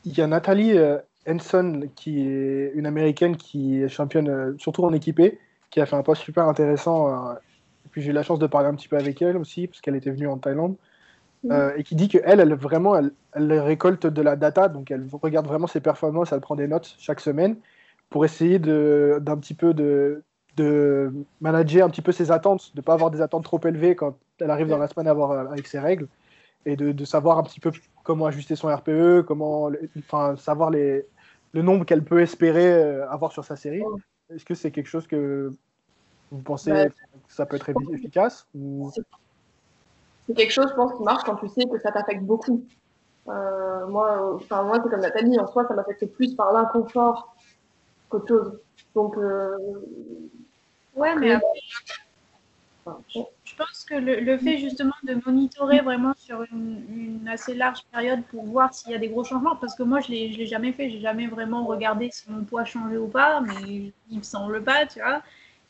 il y a Nathalie euh, Henson, qui est une américaine qui est championne, surtout en équipé, qui a fait un post super intéressant. et puis j'ai eu la chance de parler un petit peu avec elle aussi, parce qu'elle était venue en Thaïlande. Mmh. et qui dit qu'elle, elle, vraiment, elle, elle, récolte de la data, donc elle regarde vraiment ses performances, elle prend des notes chaque semaine pour essayer d'un petit peu de, de manager un petit peu ses attentes, de ne pas avoir des attentes trop élevées quand elle arrive dans la semaine à avoir, avec ses règles, et de, de, savoir un petit peu comment ajuster son RPE, comment, enfin, savoir les, le nombre qu'elle peut espérer euh, avoir sur sa série. Est-ce que c'est quelque chose que vous pensez bah, que ça peut être efficace ou... C'est quelque chose, je pense, qui marche quand tu sais que ça t'affecte beaucoup. Euh, moi, enfin, moi c'est comme Nathalie, en soi, ça m'affecte plus par l'inconfort qu'autre chose. Donc, euh, Ouais, mais après, je pense que le, le, fait justement de monitorer vraiment sur une, une assez large période pour voir s'il y a des gros changements, parce que moi je ne l'ai jamais fait, j'ai jamais vraiment regardé si mon poids changeait ou pas, mais il me semble pas, tu vois.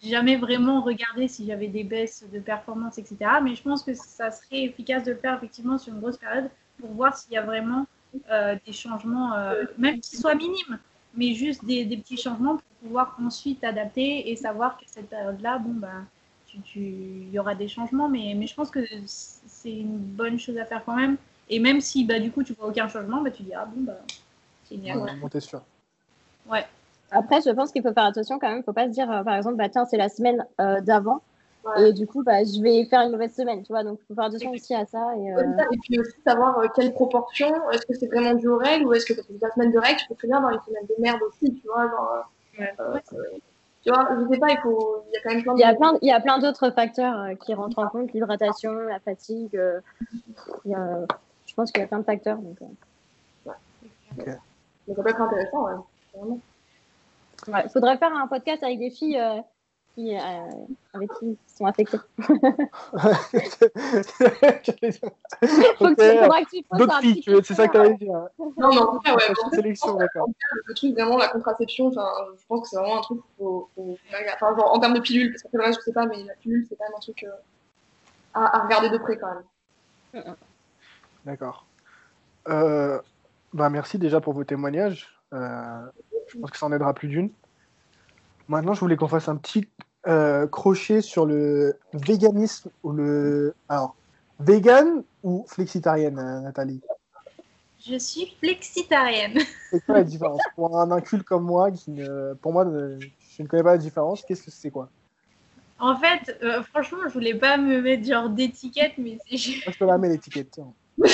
J'ai jamais vraiment regardé si j'avais des baisses de performance, etc. Mais je pense que ça serait efficace de le faire effectivement sur une grosse période pour voir s'il y a vraiment euh, des changements, euh, même qu'ils soient minimes mais juste des, des, petits changements pour pouvoir ensuite adapter et savoir que cette période-là, bon, bah, tu, tu, il y aura des changements, mais, mais je pense que c'est une bonne chose à faire quand même. Et même si bah, du coup tu vois aucun changement, bah, tu dis ah bon, bah, c'est génial. Ouais, t'es sûr. Ouais. Après, je pense qu'il faut faire attention quand même. Il ne faut pas se dire, euh, par exemple, bah, tiens, c'est la semaine euh, d'avant. Et du coup, bah, je vais faire une mauvaise semaine, tu vois. Donc, il faut faire attention aussi à ça. Et, euh... et puis aussi savoir euh, quelle proportion. Est-ce que c'est vraiment dû aux règles ou est-ce que parce que la semaine de règles, je peux très bien dans les semaines de merde aussi, tu vois. Genre, Ouais. euh, tu vois, je sais pas, il faut. Il y a quand même plein de. Il y a plein, il y a plein d'autres facteurs euh, qui rentrent en compte, l'hydratation, la fatigue. euh, il y a- je pense qu'il y a plein de facteurs. Donc, euh, Mais ça peut être intéressant, ouais. Vraiment. ouais. Il faudrait faire un podcast avec des filles euh, qui, euh, avec qui sont affectées. Faut Ok, que, faudra que tu fasses D'autres un filles, petit tu veux- c'est ça que tu allais dire. Non, mais en tout cas, ouais. Prochaine en fait, sélection, d'accord. le truc vraiment la contraception enfin je pense que c'est vraiment un truc qu'il faut, faut enfin genre en termes de pilule parce que le reste je sais pas mais la pilule c'est quand même un truc euh, à, à regarder de près quand même D'accord. Euh, bah, merci déjà pour vos témoignages. Euh, je pense que ça en aidera plus d'une. Maintenant, je voulais qu'on fasse un petit euh, crochet sur le véganisme ou le. Alors, vegan ou flexitarienne, euh, Nathalie? Je suis flexitarienne. C'est quoi la différence? Pour un inculte comme moi, qui ne... pour moi, ne- je ne connais pas la différence, qu'est-ce que c'est quoi? En fait, euh, franchement, je voulais pas me mettre genre d'étiquette, mais c'est juste Moi, je peux la mettre l'étiquette. tiens.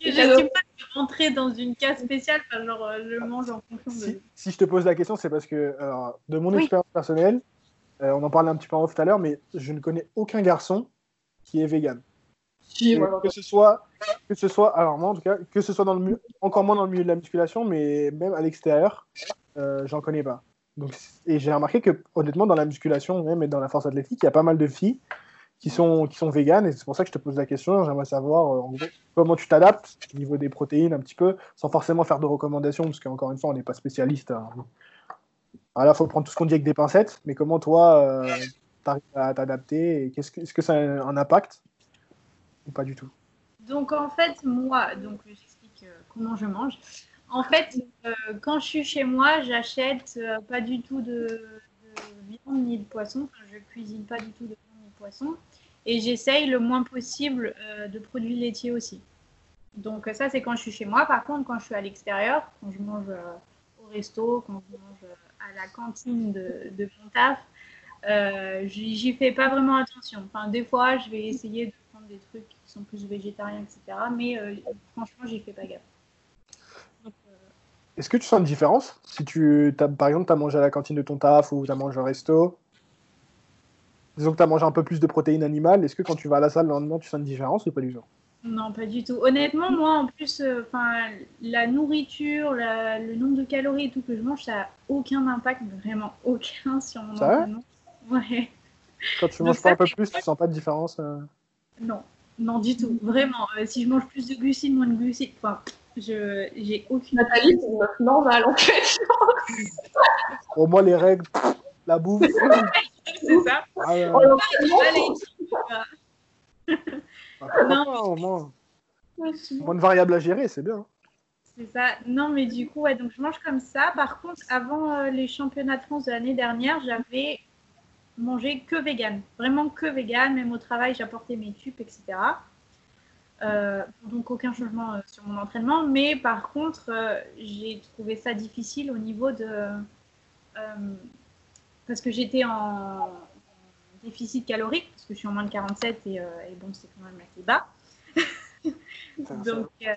pas rentrer dans une case spéciale. Enfin, genre, euh, je mange en fonction de. Si, si je te pose la question, c'est parce que, alors, de mon Oui. expérience personnelle, euh, on en parlait un petit peu en off tout à l'heure, mais je ne connais aucun garçon qui est vegan. si Que, voilà. que ce soit, que ce soit, alors moi en tout cas, que ce soit dans le mu- encore moins dans le milieu de la musculation, mais même à l'extérieur, euh, j'en connais pas. Donc, et j'ai remarqué que honnêtement dans la musculation même et dans la force athlétique, il y a pas mal de filles qui sont qui sont véganes et c'est pour ça que je te pose la question. J'aimerais savoir euh, comment tu t'adaptes au niveau des protéines un petit peu, sans forcément faire de recommandations, parce qu'encore une fois, on n'est pas spécialiste. hein. Voilà, faut prendre tout ce qu'on dit avec des pincettes, mais comment toi, tu arrives à t'adapter et qu'est-ce que, est-ce que ça a un impact ou pas du tout? Donc en fait, moi, donc j'explique euh, comment je mange. En fait, euh, quand je suis chez moi, j'achète euh, pas du tout de, de viande ni de poisson. Enfin, je cuisine pas du tout de poisson. Et j'essaye le moins possible euh, de produits laitiers aussi. Donc ça, c'est quand je suis chez moi. Par contre, quand je suis à l'extérieur, quand je mange euh, au resto, quand je mange euh, à la cantine de, de mon taf, j'y fais pas vraiment attention. Enfin, des fois, je vais essayer de prendre des trucs qui sont plus végétariens, etc. Mais franchement, j'y fais pas gaffe. Est-ce que tu sens une différence? Si tu, par exemple, tu as mangé à la cantine de ton taf ou tu as mangé au resto, disons que tu as mangé un peu plus de protéines animales, est-ce que quand tu vas à la salle le lendemain, tu sens une différence ou pas du tout? Non, pas du tout. Honnêtement, moi, en plus, euh, enfin, la nourriture, la- le nombre de calories et tout que je mange, ça a aucun impact, vraiment aucun sur mon entraînement. Ouais. Quand tu Donc manges ça, pas un peu plus, tu sens pas de différence euh? Non, non du tout. Vraiment, euh, si je mange plus de glucides, moins de glucides, enfin, je j'ai aucune. Nathalie c'est une meuf normale en fait Au moins les règles, la bouffe. C'est ça. ah ouais, Non, au moins. de variables à gérer, c'est bien. C'est ça. Non, mais du coup, ouais, donc je mange comme ça. Par contre, avant euh, les championnats de France de l'année dernière, j'avais mangé que vegan. Vraiment que vegan. Même au travail, j'apportais mes tubes, etc. Euh, donc aucun changement euh, sur mon entraînement. Mais par contre, j'ai trouvé ça difficile au niveau de... euh, parce que j'étais en déficit calorique, parce que je suis en moins de 47 et, euh, et bon, c'est quand même assez bas. Donc, euh,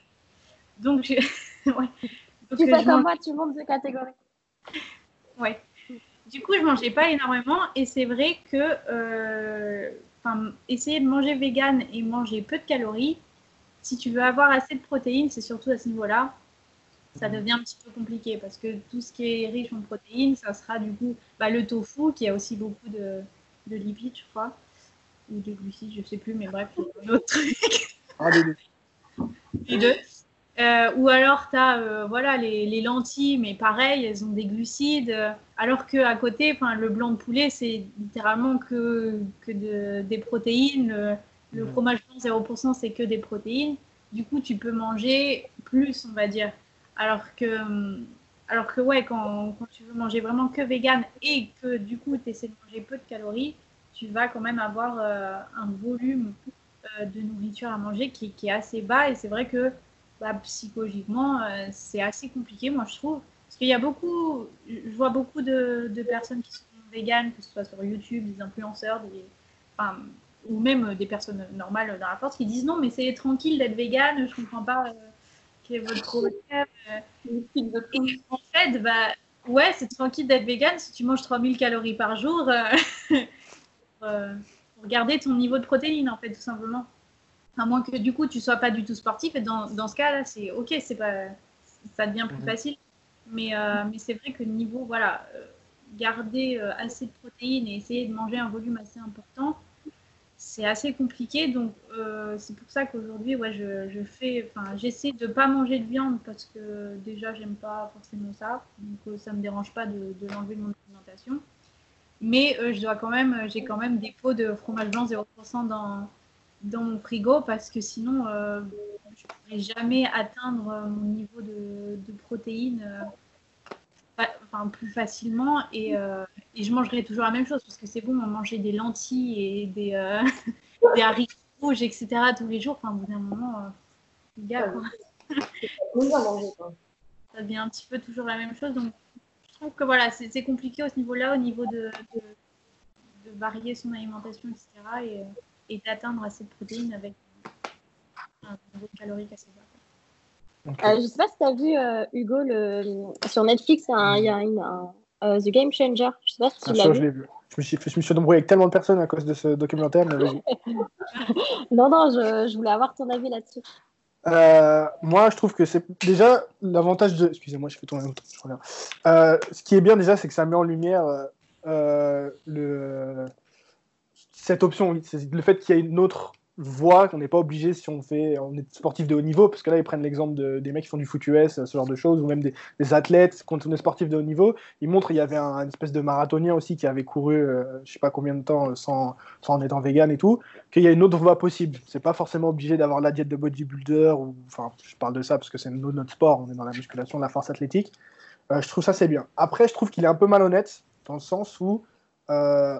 donc, je- ouais. Donc, Tu euh, fais je comme mange- moi, tu montes de catégorie. ouais. Du coup, je mangeais pas énormément et c'est vrai que euh, enfin, essayer de manger vegan et manger peu de calories, si tu veux avoir assez de protéines, c'est surtout à ce niveau-là, ça devient un petit peu compliqué parce que tout ce qui est riche en protéines, ça sera du coup bah, le tofu qui a aussi beaucoup de, de lipides, je crois, ou de glucides, je sais plus, mais bref, un autre truc. Ah, les deux. les deux. Euh, ou alors, tu as voilà, les, les lentilles, mais pareil, elles ont des glucides. euh, alors qu'à côté, le blanc de poulet, c'est littéralement que, que de- des protéines. Le, Mhm. fromage blanc 0%, c'est que des protéines. Du coup, tu peux manger plus, on va dire. Alors que, hum, Alors que ouais, quand, tu veux manger vraiment que vegan et que du coup tu essaies de manger peu de calories, tu vas quand même avoir euh, un volume euh, de nourriture à manger qui, est assez bas. Et c'est vrai que bah, psychologiquement, euh, c'est assez compliqué, moi je trouve. Parce qu'il y a beaucoup, je vois beaucoup de, personnes qui sont véganes, que ce soit sur YouTube, des influenceurs, des, ou même des personnes normales dans la force qui disent non, mais c'est tranquille d'être végane, je comprends pas quel est votre problème. En fait, bah, ouais, c'est tranquille d'être végane si tu manges 3000 calories par jour euh, pour garder ton niveau de protéines, en fait, tout simplement. À moins que du coup tu sois pas du tout sportif, et dans, dans ce cas-là, c'est ok, c'est pas, ça devient plus mhm. facile. Mais, euh, mais c'est vrai que niveau, voilà, euh, garder assez de protéines et essayer de manger un volume assez important, c'est assez compliqué. Donc, c'est pour ça qu'aujourd'hui, ouais, je, fais, enfin, j'essaie de pas manger de viande parce que déjà, j'aime pas forcément ça. Donc, ça me dérange pas de, de l'enlever de mon alimentation. Mais euh, je dois quand même, euh, j'ai quand même des pots de fromage blanc 0% dans, dans mon frigo parce que sinon, euh, je ne pourrais jamais atteindre mon niveau de, de protéines enfin, plus facilement et, et, je mangerai toujours la même chose parce que c'est bon, manger des lentilles et des, des haricots rouges, etc. tous les jours. Enfin, au bout d'un moment, gars, ça devient un petit peu toujours la même chose. Donc, trouve que voilà, c'est compliqué ce niveau-là, au niveau de, de, varier son alimentation, etc. et, et d'atteindre assez de protéines avec un niveau calorique assez bas. Euh, je ne sais pas si tu as vu, euh, Hugo, le... sur Netflix, il y a une, uh, The Game Changer. Je sais pas si tu l'as vu. Je l'ai vu. Je me, suis, je me suis embrouillé avec tellement de personnes à cause de ce documentaire. Mais non, non, je, je, voulais avoir ton avis là-dessus. Euh, moi, je trouve que c'est déjà l'avantage de. Excusez-moi, je fais tourner euh, ce qui est bien déjà, c'est que ça met en lumière euh, le... cette option. Le fait qu'il y ait une autre voit qu'on n'est pas obligé si on fait on est sportif de haut niveau parce que là ils prennent l'exemple de, des mecs qui font du foot US ce genre de choses ou même des, athlètes quand on est sportif de haut niveau ils montrent il y avait un, une espèce de marathonien aussi qui avait couru euh, je sais pas combien de temps sans, sans en étant vegan et tout qu'il y a une autre voie possible. C'est pas forcément obligé d'avoir la diète de bodybuilder enfin je parle de ça parce que c'est notre sport on est dans la musculation la force athlétique. Euh, je trouve ça c'est bien. Après je trouve qu'il est un peu malhonnête dans le sens où euh,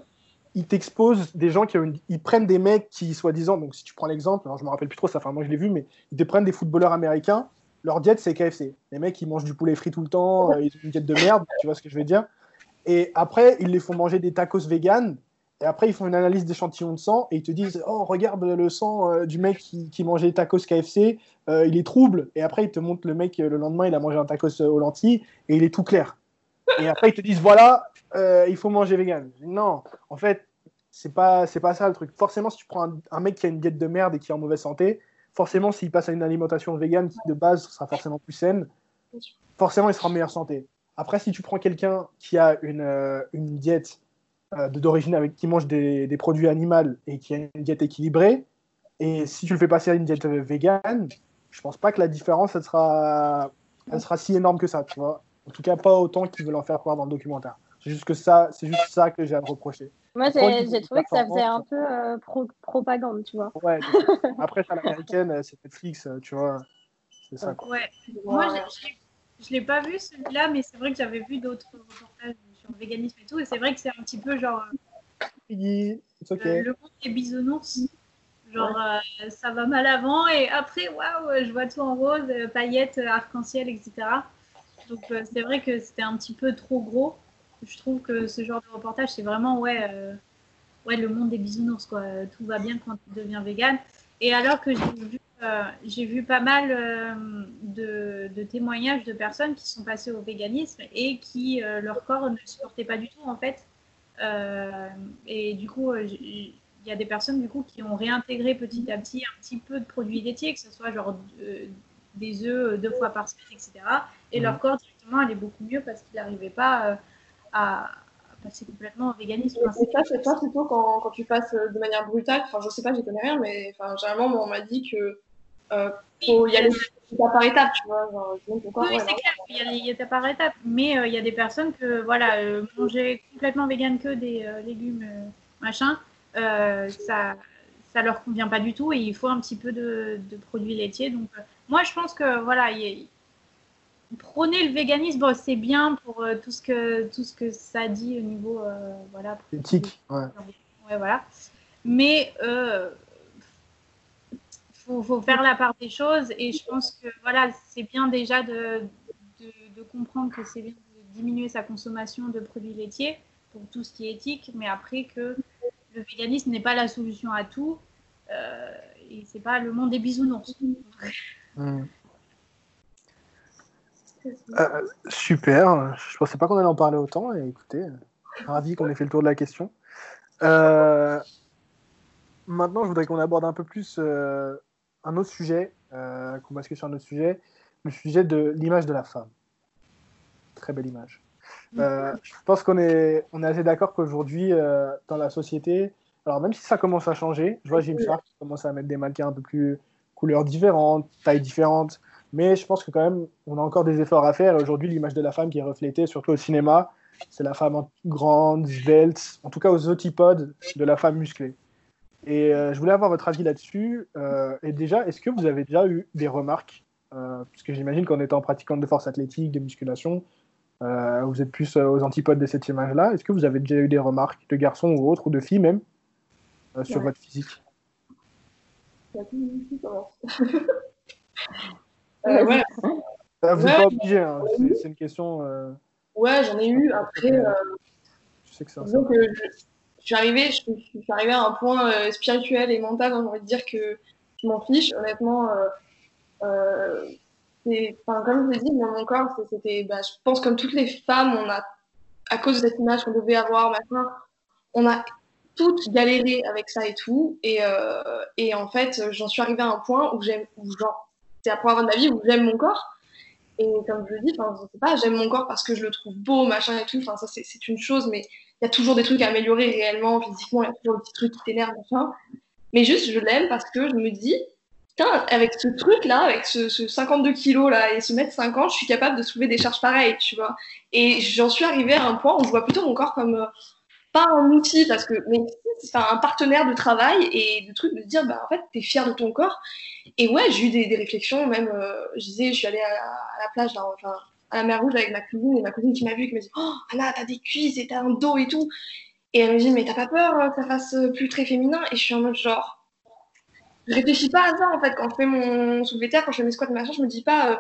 ils t'exposent des gens qui ils prennent des mecs qui, soi-disant, donc si tu prends l'exemple, alors je me rappelle plus trop, ça fait moi je l'ai vu, mais ils te prennent des footballeurs américains, leur diète c'est KFC. Les mecs ils mangent du poulet frit tout le temps, euh, ils ont une diète de merde, tu vois ce que je veux dire. Et après, ils les font manger des tacos vegan, et après ils font une analyse d'échantillons de sang, et ils te disent Oh, regarde le sang euh, du mec qui, qui, mangeait des tacos KFC, euh, il est trouble. Et après, ils te montrent le mec, le lendemain, il a mangé un tacos aux lentilles, et il est tout clair. Et après, ils te disent Voilà, euh, il faut manger vegan. Non, en fait, c'est pas, c'est pas ça le truc. Forcément, si tu prends un, mec qui a une diète de merde et qui est en mauvaise santé, forcément, s'il passe à une alimentation vegan de base sera forcément plus saine, forcément, il sera en meilleure santé. Après, si tu prends quelqu'un qui a une, euh, une diète euh, d'origine avec qui mange des, produits animaux et qui a une diète équilibrée, et si tu le fais passer à une diète vegan, je pense pas que la différence elle sera, sera si énorme que ça, tu vois. En tout cas, pas autant qu'ils veulent en faire croire dans le documentaire. C'est juste que ça, c'est juste ça que j'ai à reprocher. Moi, j'ai trouvé que ça faisait un peu euh, propagande, tu vois. Ouais. après, à l'américaine, euh, c'est Netflix, euh, tu vois. C'est ça. Quoi. Ouais. Moi, je ne l'ai pas vu celui-là, mais c'est vrai que j'avais vu d'autres reportages sur le véganisme et tout, et c'est vrai que c'est un petit peu genre. okay. le monde des bisounours. Genre, ça va mal avant, et après, waouh, je vois tout en rose, paillettes, arc-en-ciel, etc. Donc, c'est vrai que c'était un petit peu trop gros je trouve que ce genre de reportage, c'est vraiment ouais, euh, ouais, le monde des bisounours. Quoi. Tout va bien quand tu deviens vegan. Et alors que j'ai vu, euh, j'ai vu pas mal euh, de, de, témoignages de personnes qui sont passées au véganisme et qui, leur corps ne supportait pas du tout, en fait. et du coup, il y a des personnes du coup qui ont réintégré petit à petit un petit peu de produits laitiers, que ce soit genre des œufs deux fois par semaine, etc. Et leur mmh. corps directement allait beaucoup mieux parce qu'il n'arrivait pas à, passer complètement au véganisme. c'est ça, c'est toi plutôt quand, quand, tu passes de manière brutale. Enfin, je sais pas, j'y connais rien, mais enfin, généralement, on m'a dit que euh, faut y aller étape par étape, tu vois. Genre, oui, c'est clair, il y, a, il y a étape par étape, mais euh, il y a des personnes que, voilà, euh, manger complètement vegan que des euh, légumes, machin, ça, ça leur convient pas du tout et il faut un petit peu de, de produits laitiers. Donc, moi, je pense que, voilà, il prôner le véganisme, c'est bien pour euh, tout, ce que, tout ce que ça dit au niveau euh, voilà, éthique. Ouais. ouais. voilà. Mais il euh, faut, faut, faire la part des choses et je pense que voilà, c'est bien déjà de, de, de comprendre que c'est bien de diminuer sa consommation de produits laitiers pour tout ce qui est éthique, mais après que le véganisme n'est pas la solution à tout et c'est pas le monde des bisounours. Mmh. Euh, super, je pensais pas qu'on allait en parler autant. Et écoutez, ravi qu'on ait fait le tour de la question. Euh, maintenant, je voudrais qu'on aborde un peu plus euh, un autre sujet, qu'on bascule sur un autre sujet, le sujet de l'image de la femme. Très belle image. je pense qu'on est, on est assez d'accord qu'aujourd'hui, dans la société, alors même si ça commence à changer, je vois Gymshark qui commence à mettre des mannequins un peu plus couleurs différentes, tailles différentes, mais je pense que quand même, on a encore des efforts à faire. Aujourd'hui, l'image de la femme qui est reflétée, surtout au cinéma, c'est la femme grande, svelte, en tout cas aux antipodes de la femme musclée. Et euh, je voulais avoir votre avis là-dessus. Euh, et déjà, est-ce que vous avez déjà eu des remarques euh, Parce que j'imagine qu'en étant pratiquante de force athlétique, de musculation, vous êtes plus aux antipodes de cette image-là. Est-ce que vous avez déjà eu des remarques de garçons ou autres, ou de filles même, sur votre physique? Euh, ouais. Ah, vous n'êtes pas obligé, hein. c'est une question. Euh, ouais, j'en ai eu. Après, euh, je sais que c'est donc, je, je, suis arrivée, je, je, suis arrivée à un point spirituel et mental, hein, j'ai envie de dire que je m'en fiche. Honnêtement, comme je l'ai dit, mon corps, c'était, bah, je pense comme toutes les femmes, on a, à cause de cette image qu'on devait avoir, maintenant, on a toutes galéré avec ça et tout. Et, et en fait, j'en suis arrivée à un point où j'aime, genre, c'est la première fois de ma vie où j'aime mon corps. Et comme je le dis, je sais pas, j'aime mon corps parce que je le trouve beau, machin et tout. Ça, c'est une chose, mais il y a toujours des trucs à améliorer réellement, physiquement. Il y a toujours des petits trucs qui t'énervent, machin. Mais juste, je l'aime parce que je me dis, putain, avec ce truc-là, avec ce, 52 kilos là et ce mètre 50, je suis capable de soulever des charges pareilles, tu vois. Et j'en suis arrivée à un point où je vois plutôt mon corps comme euh, pas un outil parce que mais c'est un partenaire de travail et de truc de dire bah en fait t'es fier de ton corps et ouais j'ai eu des, réflexions même euh, je disais je suis allée à, la plage là, enfin, à la mer rouge avec ma cousine et ma cousine qui m'a vu qui m'a dit oh Anna t'as des cuisses et t'as un dos et tout et elle me dit mais t'as pas peur euh, que ça fasse plus très féminin? Et je suis en mode genre je réfléchis pas à ça en fait quand je fais mon soulevé terre quand je fais mes squats machin je me dis pas euh,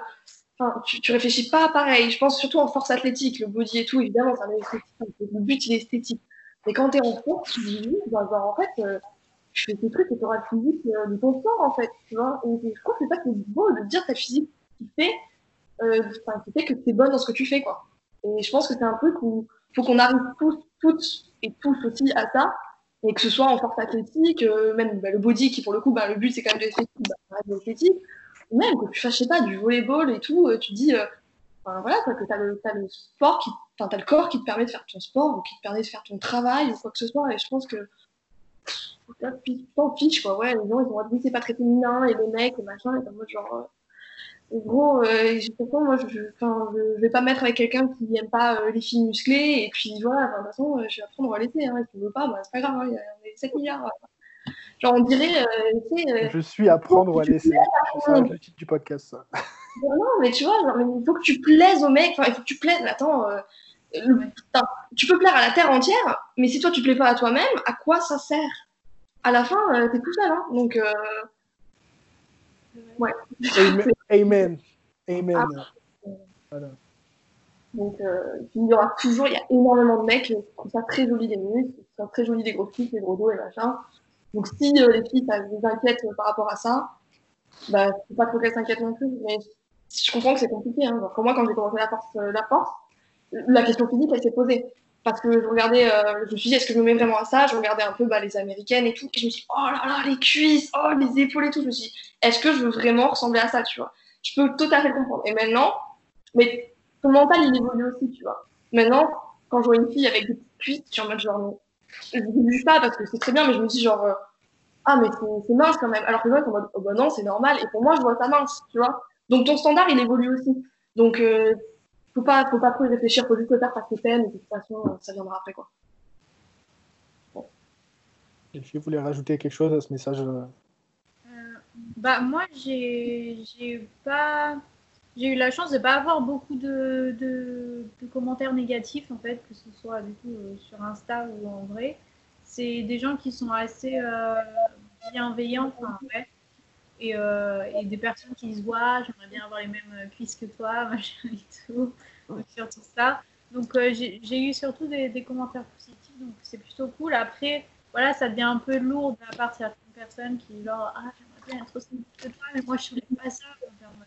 Enfin, tu, réfléchis pas pareil. Je pense surtout en force athlétique, le body et tout, évidemment, ça Le but, il est esthétique. Mais quand tu es en course, tu dis, bah, bah, en fait, euh, je fais ces trucs et tu auras le physique euh, de ton sport, en fait. Tu vois et, je trouve que c'est pas beau de dire ta physique qui fait, euh, qui fait que tu es bonne dans ce que tu fais, quoi. Et je pense que c'est un truc où il faut qu'on arrive tous, toutes et tous aussi à ça. Et que ce soit en force athlétique, euh, même bah, le body qui, pour le coup, bah, le but c'est quand même de l'esthétique, bah, de. Même que tu fasses, je sais pas, du volleyball et tout, euh, tu dis, Enfin, voilà, que tu as, as, le sport qui, as le corps qui te permet de faire ton sport ou qui te permet de faire ton travail ou quoi que ce soit. Et je pense que t'en fiche, quoi. Ouais, les gens, ils vont dire, c'est pas très féminin, et les mecs, et machin, et en mode genre, euh, gros, euh, moi, je, je, vais pas mettre avec quelqu'un qui aime pas euh, les filles musclées, et puis voilà, de toute façon, euh, je vais apprendre à laisser, hein, si tu veux pas, bah, c'est pas grave, hein, il y a 7 milliards. Genre, on dirait, je suis à prendre ou à laisser. C'est le titre du podcast, ça. Non, mais tu vois, il faut que tu plaises au mec. Enfin, il faut que tu plaises. Attends, euh, tu peux plaire à la terre entière, mais si toi tu plais pas à toi-même, à quoi ça sert? À la fin, euh, t'es tout seul. Hein, donc, euh... ouais. Amen. Amen. Ah. Voilà. Donc, euh, il y aura toujours, il y a énormément de mecs qui trouvent ça très joli des muscles, qui trouvent ça très joli des gros filles, des gros dos et machin. Donc, si euh, les filles, ça vous inquiète par rapport à ça, bah, faut pas trop qu'elles s'inquiètent non plus. Mais je comprends que c'est compliqué. Hein. pour moi, quand j'ai commencé la force, euh, la force, la question physique, elle s'est posée. Parce que je regardais, euh, je me suis dit, est-ce que je me mets vraiment à ça? Je regardais un peu bah, les américaines et tout. Et je me suis dit, oh là là, les cuisses, oh les épaules et tout. Je me suis dit, est-ce que je veux vraiment ressembler à ça, tu vois? Je peux tout à fait comprendre. Et maintenant, mais ton mental, il évolue aussi, tu vois? Maintenant, quand je vois une fille avec des cuisses, je suis en mode genre, je ne juge pas parce que c'est très bien, mais je me dis genre, euh, ah, mais c'est mince quand même. Alors que moi, en mode, oh bah non, c'est normal. Et pour moi, je vois ça mince, tu vois? Donc ton standard, il évolue aussi. Donc, euh, faut pas, faut pas trop y réfléchir, faut juste le faire parce que t'aimes, et de toute façon, ça viendra après, quoi. Bon. Et vous voulez rajouter quelque chose à ce message euh, Bah, moi, j'ai pas. j'ai eu la chance de ne pas avoir beaucoup de, de, de commentaires négatifs, en fait, que ce soit du coup euh, sur Insta ou en vrai. C'est des gens qui sont assez euh, bienveillants, enfin, ouais. Et, euh, et des personnes qui disent Ouais, j'aimerais bien avoir les mêmes cuisses que toi, machin et tout. Donc, surtout ça. Donc, euh, j'ai eu surtout des, des commentaires positifs, donc c'est plutôt cool. Après, voilà, ça devient un peu lourd de la part de certaines personnes qui, genre, ah, j'aimerais bien être aussi que toi, mais moi, je soulève pas ça. Donc, euh,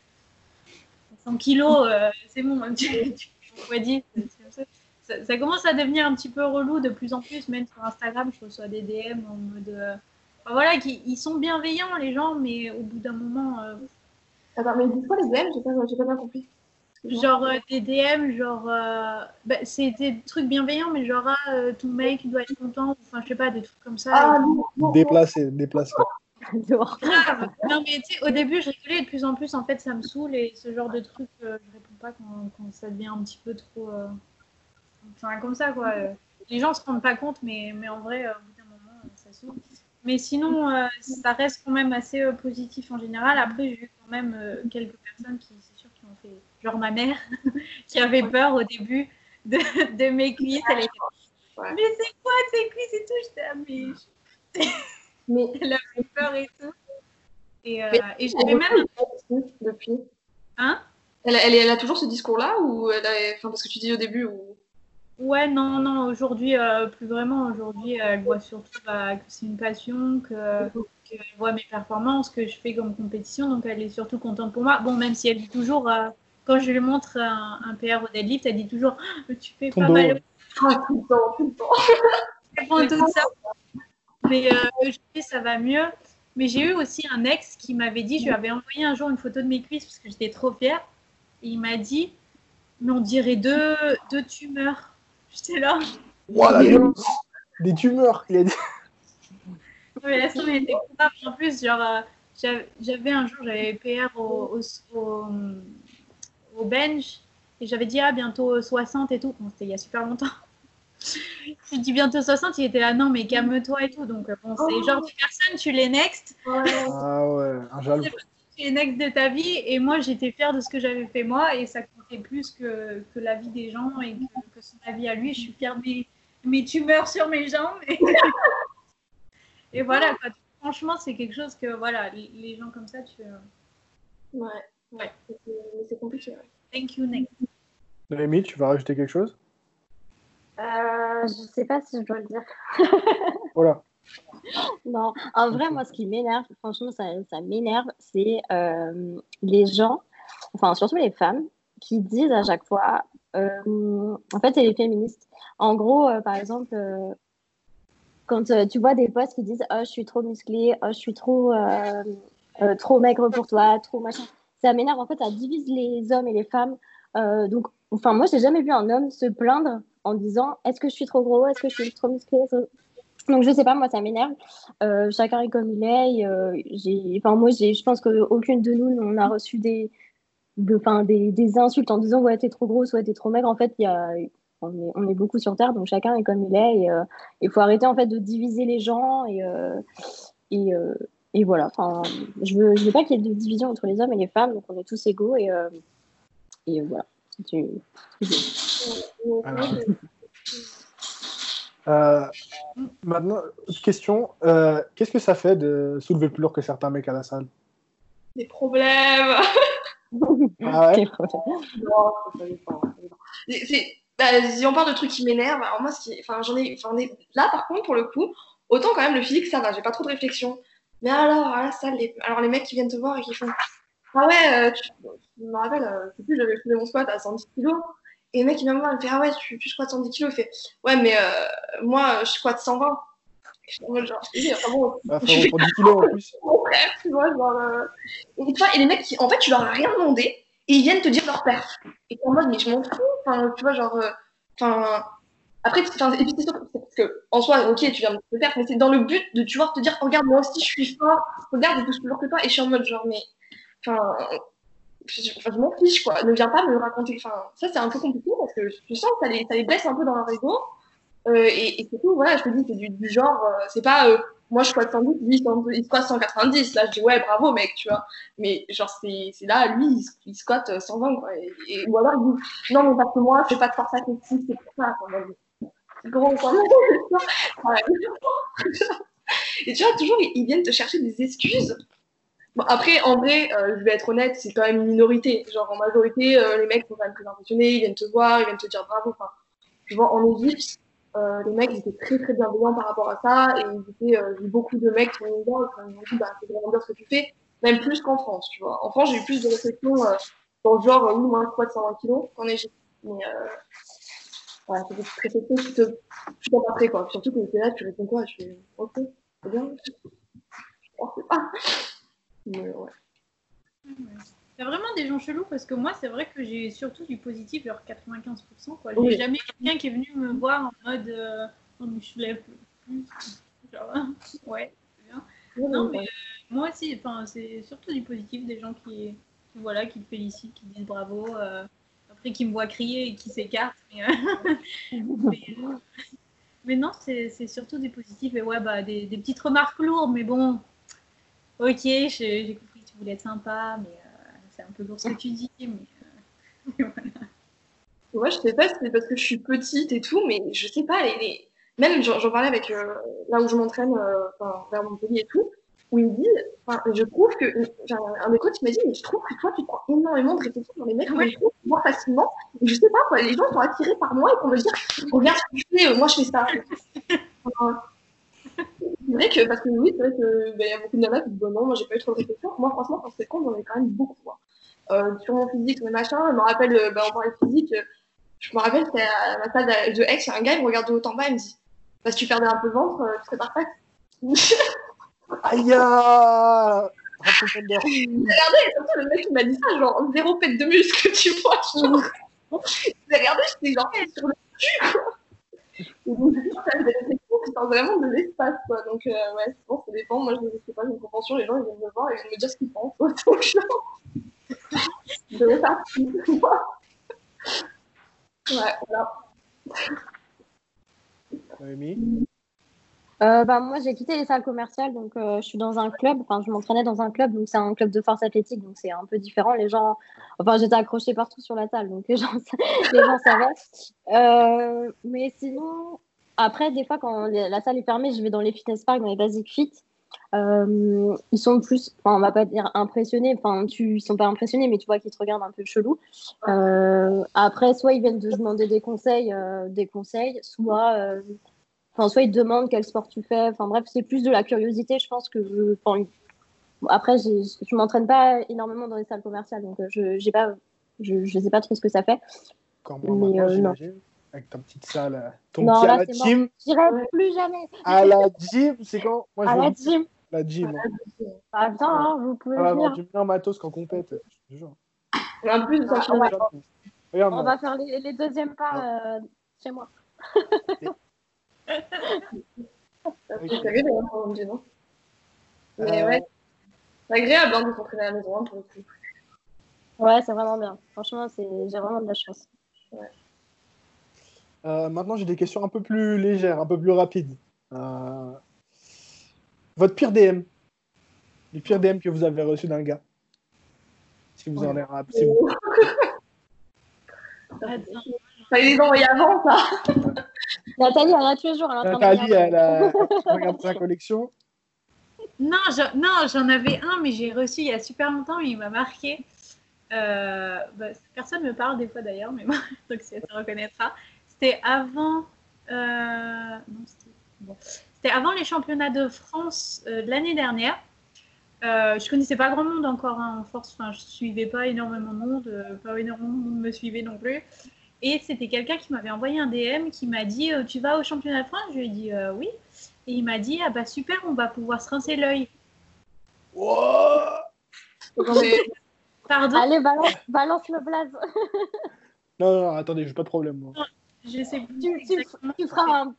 100 kilos, euh, c'est bon, tu, tu fois 10, c'est comme ça. Ça, ça commence à devenir un petit peu relou de plus en plus, même sur Instagram, je reçois des DM en mode. Enfin, voilà, qui, ils sont bienveillants, les gens, mais au bout d'un moment, euh, Attends, mais dis-moi les DM, j'ai pas, j'ai pas bien compris. genre euh, des DM, genre. euh, bah, c'est des trucs bienveillants, mais genre, ah, euh, ton mec doit être content, enfin, je sais pas, des trucs comme ça. Ah, et. Déplacé, déplacé. Grave. Non, mais tu sais, au début, je rigolais, et de plus en plus, en fait, ça me saule, et ce genre de truc, euh, je réponds pas quand, quand ça devient un petit peu trop. euh, Enfin, comme ça, quoi. Les gens se rendent pas compte, mais, mais en vrai, au bout d'un moment, ça saoule. Mais sinon, euh, ça reste quand même assez euh, positif en général. Après, j'ai eu quand même euh, quelques personnes qui, c'est sûr, qui ont fait. Genre ma mère, qui avait peur au début de, de mes cuisses. Elle était. Ouais. Mais c'est quoi ces cuisses et tout? J'étais, ah, mais Mais elle avait peur et tout. Et, et j'avais même. depuis. Hein? Elle, elle, elle a toujours ce discours-là ou elle a... enfin, parce que tu dis au début ou Ouais, non, non, aujourd'hui, euh, plus vraiment. Aujourd'hui, elle voit surtout bah, que c'est une passion, que qu'elle voit mes performances, que je fais comme compétition, donc elle est surtout contente pour moi. Bon, même si elle dit toujours, euh, quand je lui montre un, un PR au deadlift, elle dit toujours Ah, Tu fais pas mal Ah, tout le temps, tout le temps. répond tout ça. Mais euh, aujourd'hui, ça va mieux. Mais j'ai eu aussi un ex qui m'avait dit, je lui avais envoyé un jour une photo de mes cuisses parce que j'étais trop fière. Et il m'a dit, mais on dirait deux, deux tumeurs. J'étais là. Des tumeurs, il a dit. Mais la somme était grave. En plus, genre, euh, j'avais un jour, j'avais PR au, au, au, au bench et j'avais dit, ah, bientôt 60 et tout. Bon, c'était il y a super longtemps. J'ai dit bientôt 60, il était là, non, mais calme-toi et tout. Donc, euh, bon, c'est Oh. genre de personne, tu les next. Ah ouais, un jaloux. Les next de ta vie et moi j'étais fière de ce que j'avais fait moi et ça comptait plus que, que la vie des gens et que, que son avis à lui. Je suis fière de mes, mes tumeurs sur mes jambes et, et voilà quoi. Franchement c'est quelque chose que voilà les, les gens comme ça tu euh, Ouais, Ouais. C'est- compliqué. ouais. thank you next. Noémie, tu vas rajouter quelque chose? Euh, je sais pas si je dois le dire. Voilà. Non, en vrai, moi, ce qui m'énerve, franchement, ça, ça m'énerve, c'est euh, les gens, enfin, surtout les femmes, qui disent à chaque fois, euh, en fait, c'est les féministes. En gros, euh, par exemple, quand tu vois des posts qui disent, oh, je suis trop musclée, oh, je suis trop, trop maigre pour toi, trop machin, ça m'énerve. En fait, ça divise les hommes et les femmes. Donc, enfin, moi, j'ai jamais vu un homme se plaindre en disant, est-ce que je suis trop gros, est-ce que je suis trop musclé donc je sais pas, moi ça m'énerve. Euh, chacun est comme il est. euh, j'ai, enfin moi j'ai, je pense qu'aucune de nous on a reçu des, de, enfin, des, des insultes en disant ouais t'es trop grosse, ouais t'es trop maigre. En fait il y a, on est, on est beaucoup sur terre, donc chacun est comme il est. Et euh, il faut arrêter en fait de diviser les gens et euh, et, euh, et voilà. Enfin je veux, je veux pas qu'il y ait de division entre les hommes et les femmes, donc on est tous égaux et euh, et voilà. Tu- Alors. Euh, maintenant, question. euh, Qu'est-ce que ça fait de soulever plus lourd que certains mecs à la salle? Des problèmes. Ah ouais? Bah, si on parle de trucs qui m'énervent, alors moi, ce qui- enfin, j'en ai, enfin, là, par contre, pour le coup, autant quand même le physique, ça va, j'ai pas trop de réflexion. Mais alors, à la salle, les, alors les mecs qui viennent te voir et qui font Ah ouais, euh, tu, je me rappelle, euh, je sais plus, j'avais fait mon squat à 110 kilos. Et le mec, il vient me voir, il me fait Ah ouais, tu, tu squattes 110 kilos. Il fait Ouais, mais euh, moi, je squatte 120. Je suis en mode genre, je te dis, enfin bon, frérot, pour 10 kilos en plus. mon frère, tu vois, genre. euh, Et, tu vois, et les mecs, qui, en fait, tu leur as rien demandé et ils viennent te dire leur perf. Et en mode, mais je m'en fous. Enfin, tu vois, genre. euh, Enfin. Après, enfin, et puis c'est sûr, parce que, en soi, ok, tu viens de te faire, mais c'est dans le but de, tu vois, te dire, regarde, moi aussi, je suis fort, regarde, je pousse plus lourd que toi, et je suis en mode, genre, mais. Enfin. Je, enfin, je m'en fiche, quoi. Ne viens pas me raconter. Enfin, ça, c'est un peu compliqué parce que je sens que ça les, ça les blesse un peu dans leur ego. Euh, et, et surtout, voilà, je te dis, c'est du, du genre, euh, c'est pas, euh, moi je squatte 110, lui il squatte 190. Là je dis ouais bravo mec, tu vois. Mais genre c'est là, lui il, il squatte 120 quoi. Et, ou alors il dit non mais parce que moi je fais pas de force athlétique, c'est pour ça. C'est gros quoi. et tu vois, toujours ils viennent te chercher des excuses. Bon, après, en vrai, euh, je vais être honnête, c'est quand même une minorité. Genre, en majorité, euh, les mecs sont quand même très impressionnés, ils viennent te voir, ils viennent te dire bravo. Enfin, je vois, en Égypte, euh, les mecs étaient très très bienveillants par rapport à ça et ils étaient, euh, j'ai eu beaucoup de mecs qui m'ont dit, ils m'ont dit bah, c'est vraiment bien ce que tu fais, même plus qu'en France, tu vois. En France, j'ai eu plus de réflexions euh, dans le genre, oui, moi, je squatte 120 kilos qu'en Égypte. Mais euh, voilà, c'est des réflexions qui te chutent après, quoi. Surtout que tu es là, tu réponds quoi? Je fais, ok, c'est bien. Je sais pas. Mais ouais. Il y a vraiment des gens chelous parce que moi, c'est vrai que j'ai surtout du positif, genre 95%. Quoi. J'ai Oui. jamais quelqu'un qui est venu me voir en mode euh, plus. Genre, ouais, c'est bien. Non, mais euh, moi aussi, c'est surtout du positif, des gens qui, qui, voilà, qui te félicitent, qui disent bravo. euh, après, qui me voient crier et qui s'écartent. Mais, euh, mais, euh, mais non, c'est c'est surtout du positif. Et ouais, bah, des, des petites remarques lourdes, mais bon, ok, j'ai compris que tu voulais être sympa, mais euh, c'est un peu lourd ce que tu dis. Mais, euh, mais voilà. Ouais, je sais pas si c'est parce que je suis petite et tout, mais je sais pas, les, les... même j'en parlais avec euh, là où je m'entraîne, euh, enfin, vers Montpellier et tout, où ils me disent, enfin, je trouve que, un, des coachs m'a dit, mais je trouve que toi, tu prends énormément de réflexion sur les mecs, Ouais. je trouve moins facilement, et je sais pas, quoi, les gens sont attirés par moi et qu'on me dire, regarde ce que tu fais, moi je fais ça. c'est vrai que, parce que oui, c'est vrai que, ben, il y a beaucoup de nanas qui disent, non, moi j'ai pas eu trop de réflexion. Moi, franchement, quand c'est con, j'en ai quand même beaucoup. Euh, sur mon physique, sur mes machins, je me rappelle, euh, ben, on parlait de physique, euh, je me rappelle, c'était à ma salle de Aix, il y a un gars, il me regarde de haut en bas, il me dit Bah, si tu perdais un peu le ventre, tu serais parfaite. Aïe Rapunzel. Surtout, le mec, il m'a dit ça, genre, zéro pète de muscle, tu vois. Genre. J'ai regardé, j'étais genre, sur le cul, quoi. Et donc, du coup, ça sort vraiment de l'espace, quoi. Donc, euh, ouais, bon, ça dépend. Moi, je ne sais pas, j'ai une compréhension, les gens, ils viennent me voir et ils viennent me dire ce qu'ils pensent, quoi. Donc. Je vais partir. Ouais, voilà. Noémie Euh, bah, moi, j'ai quitté les salles commerciales, donc euh, je suis dans un club. Enfin, je m'entraînais dans un club, donc c'est un club de force athlétique, donc c'est un peu différent. Les gens, enfin, j'étais accrochée partout sur la salle, donc les gens, les gens savaient. Euh, mais sinon, après, des fois, quand la salle est fermée, je vais dans les fitness parks, dans les basic fit. Euh, ils sont plus, enfin, on va pas dire impressionnés, enfin, tu, ils sont pas impressionnés, mais tu vois qu'ils te regardent un peu chelou. Euh, après, soit ils viennent te demander des conseils, euh, des conseils, soit Enfin, soit ils te demandent quel sport tu fais. Enfin, bref, c'est plus de la curiosité, je pense que je. Enfin, après, je m'entraîne pas énormément dans les salles commerciales, donc je j'ai pas, je, je sais pas trop ce que ça fait. Moins Mais, non. Avec ta petite salle, euh, ton Non, pied là, à la gym. J'irai plus jamais À la gym, c'est quand? Moi, je à veux la dire, gym. la gym. hein. Ah, putain, hein, vous pouvez Ah, ouais, venir. vendre du meilleur matos qu'en compète. je te jure. En plus, ça Ah, change. ouais. Regarde, On va faire les, les deuxièmes pas euh, chez moi. C'est agréable, hein, on dit, non? Mais Euh, ouais, c'est agréable hein, de s'entraîner à la maison, hein, pour le coup. Ouais, c'est vraiment bien. Franchement, c'est j'ai vraiment de la chance. Euh, maintenant, j'ai des questions un peu plus légères, un peu plus rapides. Euh, Votre pire DM Le pire DM que vous avez reçu d'un gars Si vous en avez un. si vous-. Fallait les envoyer avant, ça. Nathalie, elle a. Elle train de Nathalie, elle, a... elle regarde sa collection. Non, j'en- non, j'en avais un, mais j'ai reçu il y a super longtemps, mais il m'a marqué. Euh, bah, personne me parle des fois d'ailleurs, mais bon, donc ça se reconnaîtra. C'était avant, euh, c'était bon. Avant les championnats de France euh, de l'année dernière. Euh, je connaissais pas grand monde encore hein, en force, enfin, je suivais pas énormément de monde, euh, pas énormément de monde me suivait non plus. Et c'était quelqu'un qui m'avait envoyé un DM qui m'a dit euh, Tu vas au championnat de France? Je lui ai dit euh, Oui. Et il m'a dit Ah bah super, on va pouvoir se rincer l'œil. Wow Pardon? Allez, balance, balance le blaze. non, non, non, attendez, j'ai pas de problème. moi. Je sais plus Tu, tu, exactement. tu feras un bip.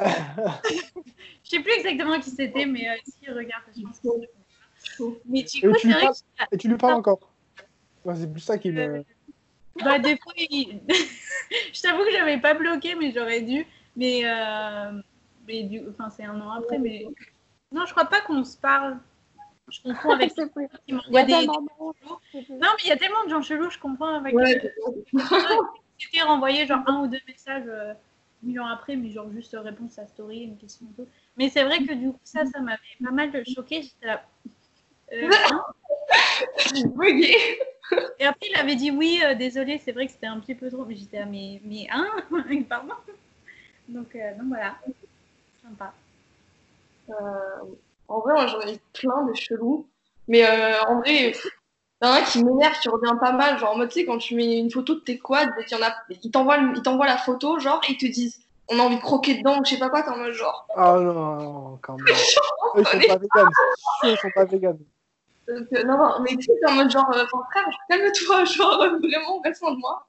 Je sais plus exactement qui c'était, mais euh, si regarde, je pense que. Mais du Et coup, tu c'est lui vrai parles que Et tu lui parles encore C'est plus ça qui me. bah, des fois, il- je t'avoue que j'avais pas bloqué, mais j'aurais dû. Mais, euh, mais du... enfin, c'est un an après, mais Non, je crois pas qu'on se parle. Je confonds avec. Il y a des- Non, mais il y a tellement de gens chelous, je comprends avec. Ouais. J'étais renvoyé genre un ou deux messages euh, mille ans après, mais genre juste réponse à story, une question et tout. Mais c'est vrai que du coup, ça, ça m'avait pas mal choqué. J'étais là. Euh, hein Bugué. et après, il avait dit oui, euh, désolé, c'est vrai que c'était un petit peu trop. Mais j'étais là, mais, mais hein Pardon donc, euh, donc voilà. Sympa. Euh, en vrai, moi, j'en ai plein de chelous. Mais euh, en vrai, il y en a un qui m'énerve, qui revient pas mal. Genre, en mode, tu sais, quand tu mets une photo de tes quads et qu'il y en a, ils t'envoient, la photo, genre, et ils te disent, on a envie de croquer dedans ou je sais pas quoi, t'es en mode genre. Ah non, non, quand même. Eux, ils sont pas véganes. C'est sûr, Ils sont pas véganes. Euh, non, non, mais tu sais, t'es en mode genre, euh, enfin, frère, calme-toi, genre, euh, vraiment, reste loin de moi.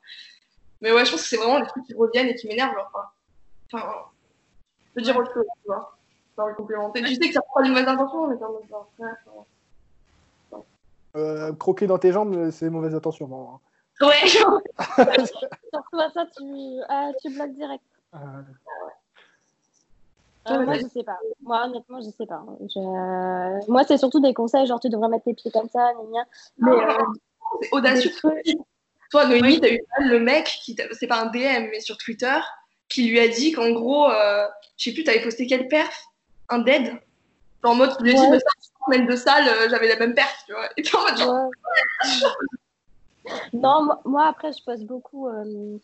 Mais ouais, je pense que c'est vraiment les trucs qui reviennent et qui m'énervent, genre. Enfin, enfin, je veux dire autre chose, tu vois. Genre, le complémenter. Tu sais que ça prend une mauvaise intention, mais t'es en mode genre, frère, enfin, Euh, croquer dans tes jambes, c'est mauvaise attention. Bon. Ouais, genre. Surtout à ça, tu, ah, tu bloques direct. Euh, Euh, Ouais, moi, ouais. je sais pas. Moi, honnêtement, je sais pas. Je- Moi, c'est surtout des conseils, genre tu devrais mettre tes pieds comme ça, gna. Mais euh, C'est audacieux. Toi, Noémie, t'as eu le mec, qui c'est pas un DM, mais sur Twitter, qui lui a dit qu'en gros, euh, je sais plus, t'avais posté quelle perf? Un dead? Genre en mode, tu lui as dit, Ouais. Mais ça, semaine de salle, euh, j'avais la même perf, tu vois. Et t'es en mode genre, Ouais. non, moi, moi, après, je poste beaucoup. euh,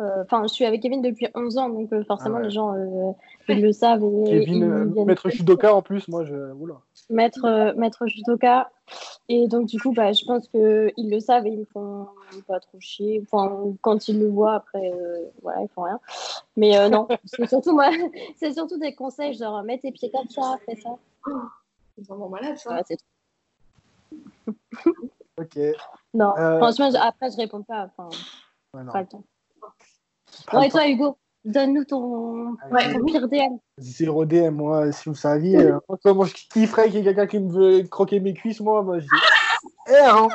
euh, Enfin, je suis avec Kevin depuis 11 ans, donc euh, forcément, Ah ouais. les gens euh, ils le savent. Et, Kevin, maître judoka en plus, moi, je. Oula. maître, euh, maître judoka. Et donc, du coup, bah, je pense qu'ils le savent et ils me font pas trop chier. Enfin, quand ils le voient, après, euh, voilà, ils font rien. Mais euh, non, c'est surtout, moi, c'est surtout des conseils, genre, mets tes pieds comme ça, fais ça. C'est vraiment malade ça. Ouais, c'est tout. Ok. Non, Euh, franchement, je- après, je réponds pas. Enfin, Ouais, non. pas le temps. Bon, et toi, Hugo, donne-nous ton, Ouais. ton pire DM. Zéro DM, moi, si vous saviez. euh, moi, je kifferais qu'il y ait quelqu'un qui me veut croquer mes cuisses, moi, moi, je dis. Eh, hein,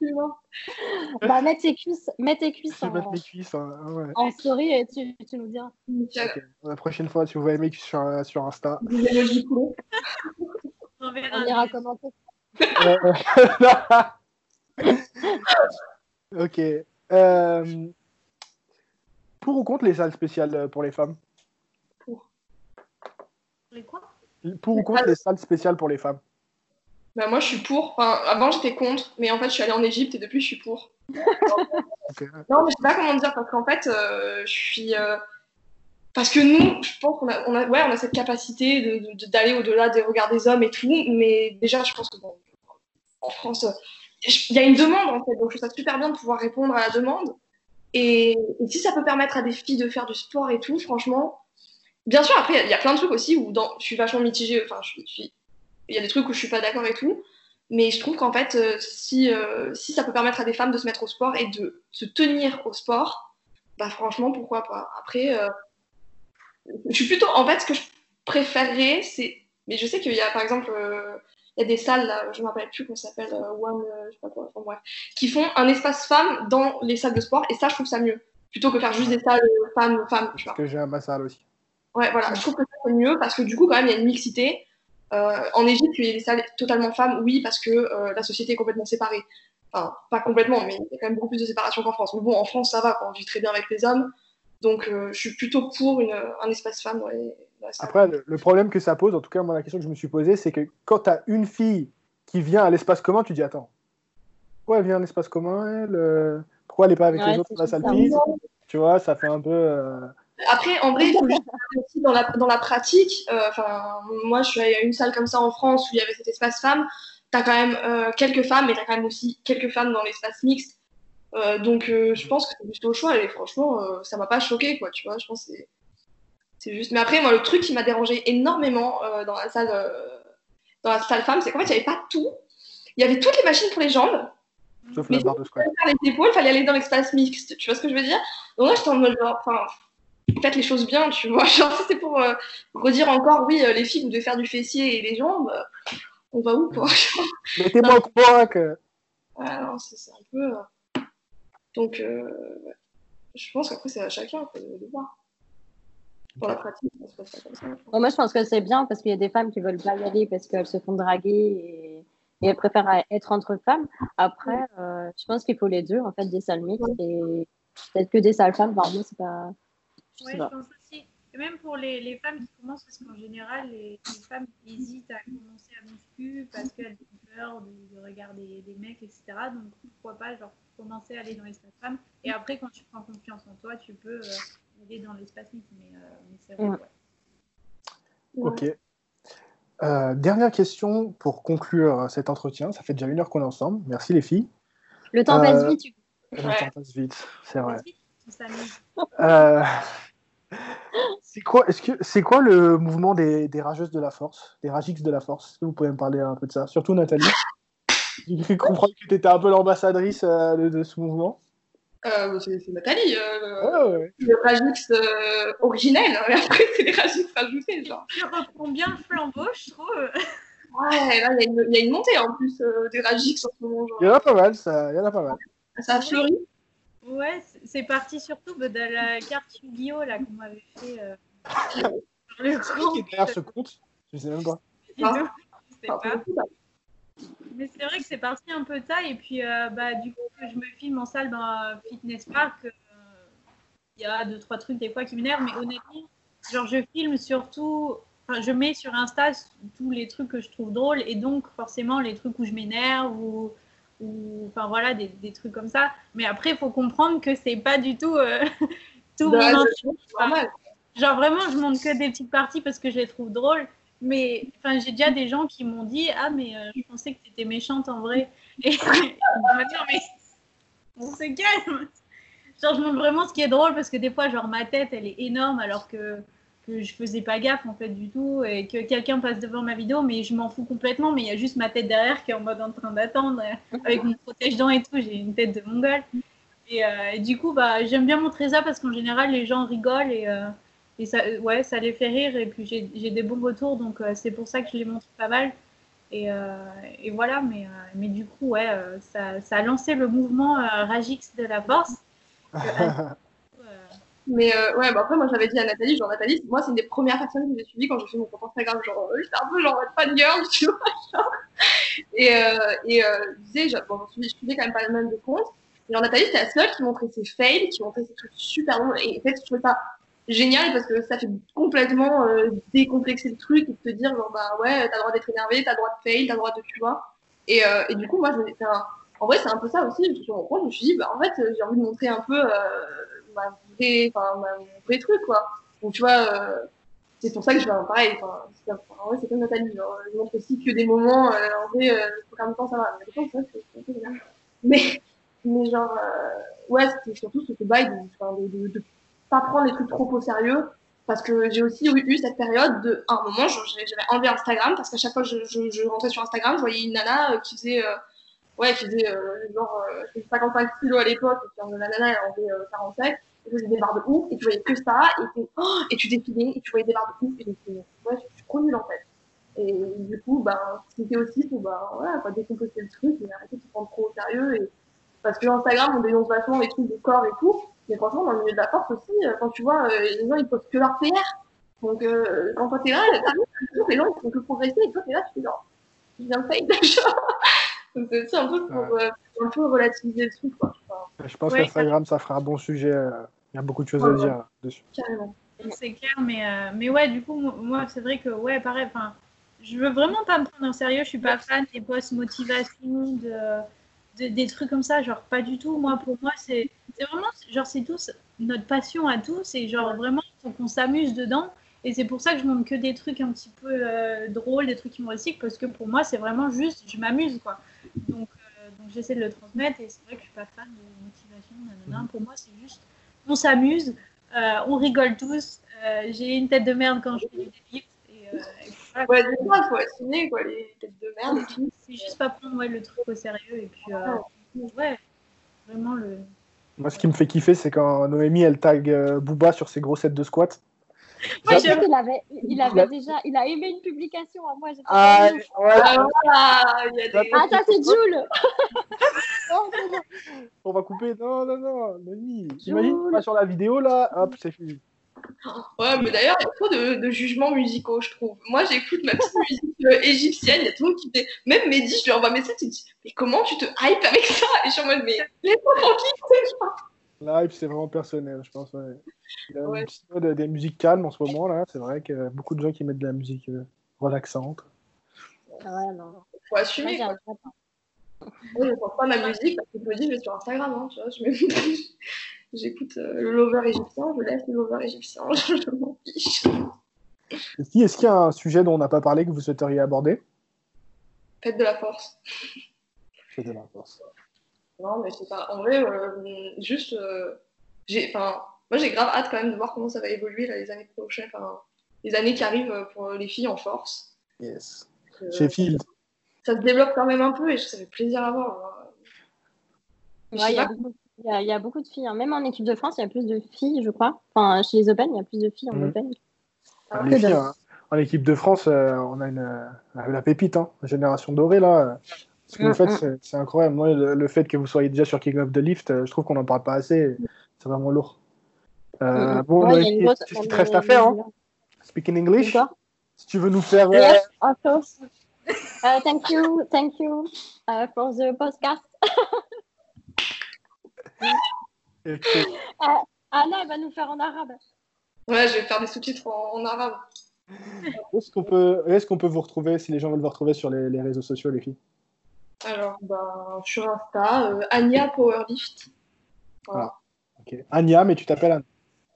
Bah, mets tes cuisses, mets tes cuisses mettre en, mes cuisses. hein, ouais. en story et tu, tu nous diras. La prochaine fois, si vous voyez mes cuisses sur, sur Insta. On verra. On ira commenter. ok. Euh, pour ou contre les salles spéciales euh, pour les femmes? Les quoi? Pour ou contre les salles spéciales pour les femmes? Bah, moi, je suis pour. Enfin, avant, j'étais contre, mais en fait, je suis allée en Égypte et depuis, je suis pour. Non, mais je sais pas comment dire, parce qu'en fait, euh, je suis. euh, Parce que nous, je pense qu'on a, on a, ouais, on a cette capacité d'aller au-delà des regards des hommes et tout, mais déjà, je pense que bon, en France, euh, il y a une demande en fait, donc je trouve ça super bien de pouvoir répondre à la demande. Et, et si ça peut permettre à des filles de faire du sport et tout, franchement, bien sûr, après, il y a plein de trucs aussi où dans, je suis vachement mitigée, enfin, je suis- il y a des trucs où je suis pas d'accord et tout, mais je trouve qu'en fait, euh, si, euh, si ça peut permettre à des femmes de se mettre au sport et de se tenir au sport, bah franchement, pourquoi pas. Après, euh, je suis plutôt, en fait, ce que je préférerais, c'est, mais je sais qu'il y a, par exemple, il y a des salles, là, je ne me rappelle plus comment ça s'appelle, One, je sais pas quoi, enfin bref, qui font un espace femmes dans les salles de sport, et ça, je trouve ça mieux, plutôt que faire juste des salles femmes, femmes. Parce que j'ai un ma salle aussi. Ouais, voilà, je trouve que ça, c'est mieux, parce que du coup, quand même, il y a une mixité. Euh, en Égypte, il y a des salles totalement femmes, oui, parce que euh, la société est complètement séparée. Enfin, pas complètement, mais il y a quand même beaucoup plus de séparation qu'en France. Mais bon, en France, ça va, quoi, on vit très bien avec les hommes. Donc, euh, je suis plutôt pour une, un espace femme dans les, dans les salles. Après, le, le problème que ça pose, en tout cas, moi, la question que je me suis posée, c'est que quand tu as une fille qui vient à l'espace commun, tu dis Attends, pourquoi elle vient à l'espace commun elle euh, Pourquoi elle n'est pas avec Ouais, les autres dans la salle Tu vois, ça fait un peu. euh, Après, en vrai, il faut juste aussi dans la, dans la pratique. euh, moi, je suis allée à une salle comme ça en France où il y avait cet espace femmes. T'as quand même euh, quelques femmes, mais t'as quand même aussi quelques femmes dans l'espace mixte. Euh, donc, je pense que c'est juste au choix. Et franchement, ça m'a pas choqué, quoi. Tu vois, je pense que c'est- juste. Mais après, moi, le truc qui m'a dérangé énormément dans la salle, dans la salle femme, c'est qu'en fait, il y avait pas tout. Il y avait toutes les machines pour les jambes. sauf Mais la barre de squat. les épaules, fallait aller dans l'espace mixte, tu vois ce que je veux dire? Donc là, j'étais en mode genre, enfin, faites les choses bien, tu vois. Genre, si c'est pour euh, redire encore, oui, euh, les filles, vous devez faire du fessier et les jambes, euh, on va où, quoi Mettez-moi au courant que. Ouais, non, c'est un peu. euh, Donc, euh, ouais. je pense qu'après, c'est à chacun quoi, de, de voir. Dans la pratique, ça se passe pas comme ça. Bon, moi, je pense que c'est bien parce qu'il y a des femmes qui veulent pas y aller parce qu'elles se font draguer et, et elles préfèrent être entre femmes. Après, euh, je pense qu'il faut les deux, en fait, des salles mixtes et peut-être que des salles femmes, par moi, c'est pas. Sais Ouais, je pense aussi. Et même pour les, les femmes qui commencent, parce qu'en général, les, les femmes hésitent à commencer à muscu parce qu'elles ont peur de, de regarder des mecs, etc. Donc pourquoi pas genre, commencer à aller dans l'espace femmes. Et après, quand tu prends confiance en toi, tu peux euh, aller dans l'espace mixte. Mais, euh, mais c'est vrai, ouais. Ok. Euh, dernière question pour conclure cet entretien. Ça fait déjà une heure qu'on est ensemble. Merci les filles. Le temps Euh, passe vite. tu- Le Ouais. temps passe vite, c'est vrai. Vas-y, on s'amuse. Euh, c'est quoi, est-ce que c'est quoi le mouvement des, des rageuses de la force, des ragix de la force? Est-ce que vous pouvez me parler un peu de ça? Surtout Nathalie. J'ai cru comprendre que tu étais un peu l'ambassadrice euh, de, de ce mouvement. Euh, c'est c'est Nathalie, euh, Ouais, ouais, ouais. le Ragix euh, originel, hein, et après c'est les Ragix rajoutés, genre. Tu reprends bien le flambeau, je trouve. Ouais, là il y, a une- il y a une montée en plus euh, des Ragix en ce moment, genre. Il y en a pas mal, ça. Il y en a pas mal. Ça a fleuri. Ouais, c'est- c'est parti surtout bah, de la carte Yu-Gi-Oh! là qu'on m'avait fait. Euh, le Qui est compte. derrière ce compte Je sais même pas. et tout. Je sais Enfin, pas. Mais c'est vrai que c'est parti un peu de ça. Et puis, euh, bah, du coup, je me filme en salle dans Fitness Park, euh, il y a deux, trois trucs des fois qui m'énervent. Mais honnêtement, genre, je filme surtout. Enfin, je mets sur Insta tous les trucs que je trouve drôles. Et donc, forcément, les trucs où je m'énerve ou. Ou enfin, voilà, des, des trucs comme ça. Mais après, il faut comprendre que c'est pas du tout. euh, tout bah, mon. Genre vraiment, je monte que des petites parties parce que je les trouve drôles. Mais enfin, j'ai déjà des gens qui m'ont dit Ah, mais euh, je pensais que tu étais méchante en vrai. Et je me dis, mais on se calme. Genre, je montre vraiment ce qui est drôle parce que des fois, genre, ma tête, elle est énorme alors que, que je faisais pas gaffe en fait du tout. Et que quelqu'un passe devant ma vidéo, mais je m'en fous complètement. Mais il y a juste ma tête derrière qui est en mode en train d'attendre avec mon protège-dents et tout. J'ai une tête de mongole. Et, euh, et du coup, bah, j'aime bien montrer ça parce qu'en général, les gens rigolent et. euh, et ça, euh, ouais, ça les fait rire et puis j'ai j'ai des bons retours, donc euh, c'est pour ça que je les montre pas mal. Et, euh, et voilà, mais, euh, mais du coup, ouais, euh, ça, ça a lancé le mouvement euh, Ragix de la force. Mais euh, ouais, bah après, moi j'avais dit à Nathalie, genre Nathalie, moi c'est une des premières personnes que j'ai suivies quand j'ai fait mon compte Instagram, genre euh, j'étais un peu genre fan girl, tu vois. Et, euh, et euh, je disais, bon, je suivais- quand même pas mal de comptes. Et genre Nathalie, c'était la seule qui montrait ses fails, qui montrait ses trucs super bons. Et en fait, je trouvais ça génial parce que ça fait complètement décomplexer le truc et te dire, genre, bah ouais, t'as le droit d'être énervé, t'as le droit de fail, t'as le droit de, tu vois. Et, et du coup, moi, je un- en vrai, c'est un peu ça aussi. Je me suis compte, je me suis dit, bah en fait, j'ai envie de montrer un peu vrai, enfin, mon vrai truc, quoi. Donc, tu vois, euh, c'est pour ça que je vais en pareil. Enfin, en vrai, c'est comme Nathalie. Genre, je montre aussi que des moments, euh, en vrai, euh, faut quand même temps, ça va. Mais ça. Mais, genre, euh, ouais, c'est surtout ce bail de, de, de, de, pas prendre les trucs trop au sérieux. Parce que j'ai aussi eu, cette période de, à un moment, j'avais enlevé Instagram parce qu'à chaque fois que je, rentrais sur Instagram, je voyais une nana qui faisait, ouais, qui faisait genre 55 kilos à l'époque, et puis la nana elle en faisait 47 tu voyais des barres de ouf, et tu voyais que ça, et, oh, et tu défilais, et tu voyais des barres de ouf, et j'étais, euh, ouais, je suis trop nulle en fait. Et du coup, bah, c'était aussi pour, bah, décomposer le truc, et arrêter de se prendre trop au sérieux, et, parce que Instagram, on dénonce vachement les trucs du corps et tout, mais franchement, dans le milieu de la force aussi, euh, quand tu vois, euh, les gens, ils postent que leur PR, donc, euh, quand t'es là, les gens, ils font que progresser, et toi, t'es là, tu fais genre, je viens de fail déjà. Donc, c'est aussi un peu pour, ouais. euh, un peu relativiser le truc, quoi. Je pense ouais, qu'Instagram, ça... ça fera un bon sujet. Euh il y a beaucoup de choses à Ouais, dire dessus. carrément. C'est clair, mais, euh, mais ouais, du coup, mo- moi, c'est vrai que, ouais, pareil, enfin, je veux vraiment pas me prendre au sérieux, je suis pas fan des posts motivation, de, de- des trucs comme ça, genre, pas du tout. Moi, pour moi, c'est c'est vraiment, genre, c'est tous notre passion à tous, et genre, vraiment, faut qu'on s'amuse dedans. Et c'est pour ça que je montre que des trucs un petit peu euh, drôles, des trucs humoristiques, parce que pour moi, c'est vraiment juste, je m'amuse, quoi. Donc, euh, donc j'essaie de le transmettre, et c'est vrai que je suis pas fan de motivation, nanana. Pour moi, c'est juste, on s'amuse, euh, on rigole tous. Euh, j'ai une tête de merde quand je fais du deadlift. Et, euh, et voilà, Ouais, des fois, il faut assumer, quoi, les têtes de merde c'est juste pas prendre ouais, le truc au sérieux. Et puis, euh, ouais, vraiment le. Moi, ce qui me fait kiffer, c'est quand Noémie, elle tag euh, Booba sur ses gros sets de squat. Moi, il avait, il avait déjà, il a aimé une publication en moi. j'étais Ah, ouais, Ah, voilà, il y a des. Ah, ça c'est Jules. non, non, non. On va couper. Non, non, non. Noémie, imagine, tu vas sur la vidéo là, hop, c'est fini. Ouais, mais d'ailleurs, il y a trop de, de jugements musicaux, je trouve. Moi, j'écoute ma petite musique euh, égyptienne, il y a tout le monde qui fait. Même Mehdi, je lui envoie un message, il dit Mais comment tu te hype avec ça? Et je suis en mode Mais laisse-moi tranquille Hype, c'est vraiment personnel, je pense. Ouais. Il y a Ouais. une petite mode des musiques calmes en ce moment, là. C'est vrai que beaucoup de gens qui mettent de la musique euh, relaxante. Ouais, non. Faut Moi, assumer. j'ai quoi. pas. Moi, je pense pas ma musique parce que je me dis, je vais sur Instagram, hein, tu vois. Je mets- J'écoute euh, le lover égyptien, je laisse le lover égyptien, je m'en fiche. Est-ce qu'il y a un sujet dont on n'a pas parlé que vous souhaiteriez aborder? Faites de la force. C'était la force. Non, mais c'est pas. En vrai, euh, juste. euh, j'ai, enfin, moi, j'ai grave hâte quand même de voir comment ça va évoluer là, les années prochaines, enfin, les années qui arrivent euh, pour les filles en force. Yes. Sheffield. ça se développe quand même un peu et ça fait plaisir à voir. hein. Je Ouais, sais il y, a beaucoup- il y a- il y a beaucoup de filles. hein. Même en équipe de France, il y a plus de filles, je crois. Enfin, chez les Open, il y a plus de filles en Mhm. Open. Ah, Les que filles, hein, en équipe de France, euh, on a une, la pépite, hein, la génération dorée, là. Euh, Ce que vous Mm, faites, mm. c'est- incroyable. Moi, le, le fait que vous soyez déjà sur King of the Lift, euh, je trouve qu'on n'en parle pas assez. C'est vraiment lourd. Euh, Mhm. Bon, Ouais, il te reste à faire. Hein. Speak in English. Si tu veux nous faire. euh, Yes, of course. Uh, thank you, thank you uh, for the podcast. et- Anna, elle va nous faire en arabe. Ouais, je vais faire des sous-titres en, en arabe. Où est-ce qu'on peut, où est-ce qu'on peut vous retrouver si les gens veulent vous retrouver sur les, les réseaux sociaux, les filles? Alors, ben, sur Insta, euh, Anya Powerlift. Voilà. Ah. Anya, mais tu t'appelles Anna.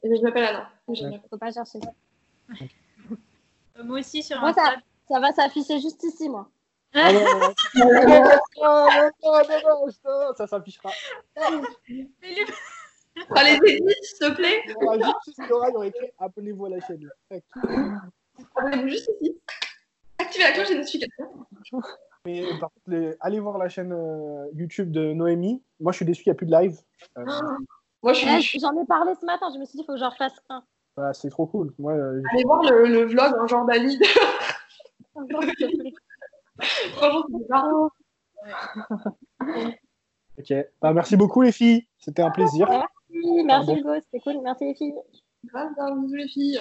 Je m'appelle Anna. Je ouais. Faut pas chercher. Okay. Euh, moi aussi sur Insta. Ça, ça va s'afficher juste ici, moi. Ah, non, non, non, ah, ça s'affichera. Fais les édites, s'il te plaît. qu'il y aura, il aurait écrit: abonnez-vous à la chaîne. Abonnez-vous juste ici. Activez la cloche des notifications. Mais par contre, les- allez voir la chaîne euh, YouTube de Noémie. Moi, je suis déçu, il n'y a plus de live. Euh, Moi, je suis. Eh, J'en ai parlé ce matin, je me suis dit, il faut que j'en refasse un. voilà, c'est trop cool. Moi, euh, Allez voir le, le vlog en genre d'Ali. Franchement, c'est bizarre. ok. Bah, merci beaucoup, les filles. C'était un plaisir. Merci Pardon. Hugo, c'était cool, merci les filles. Grave, les filles.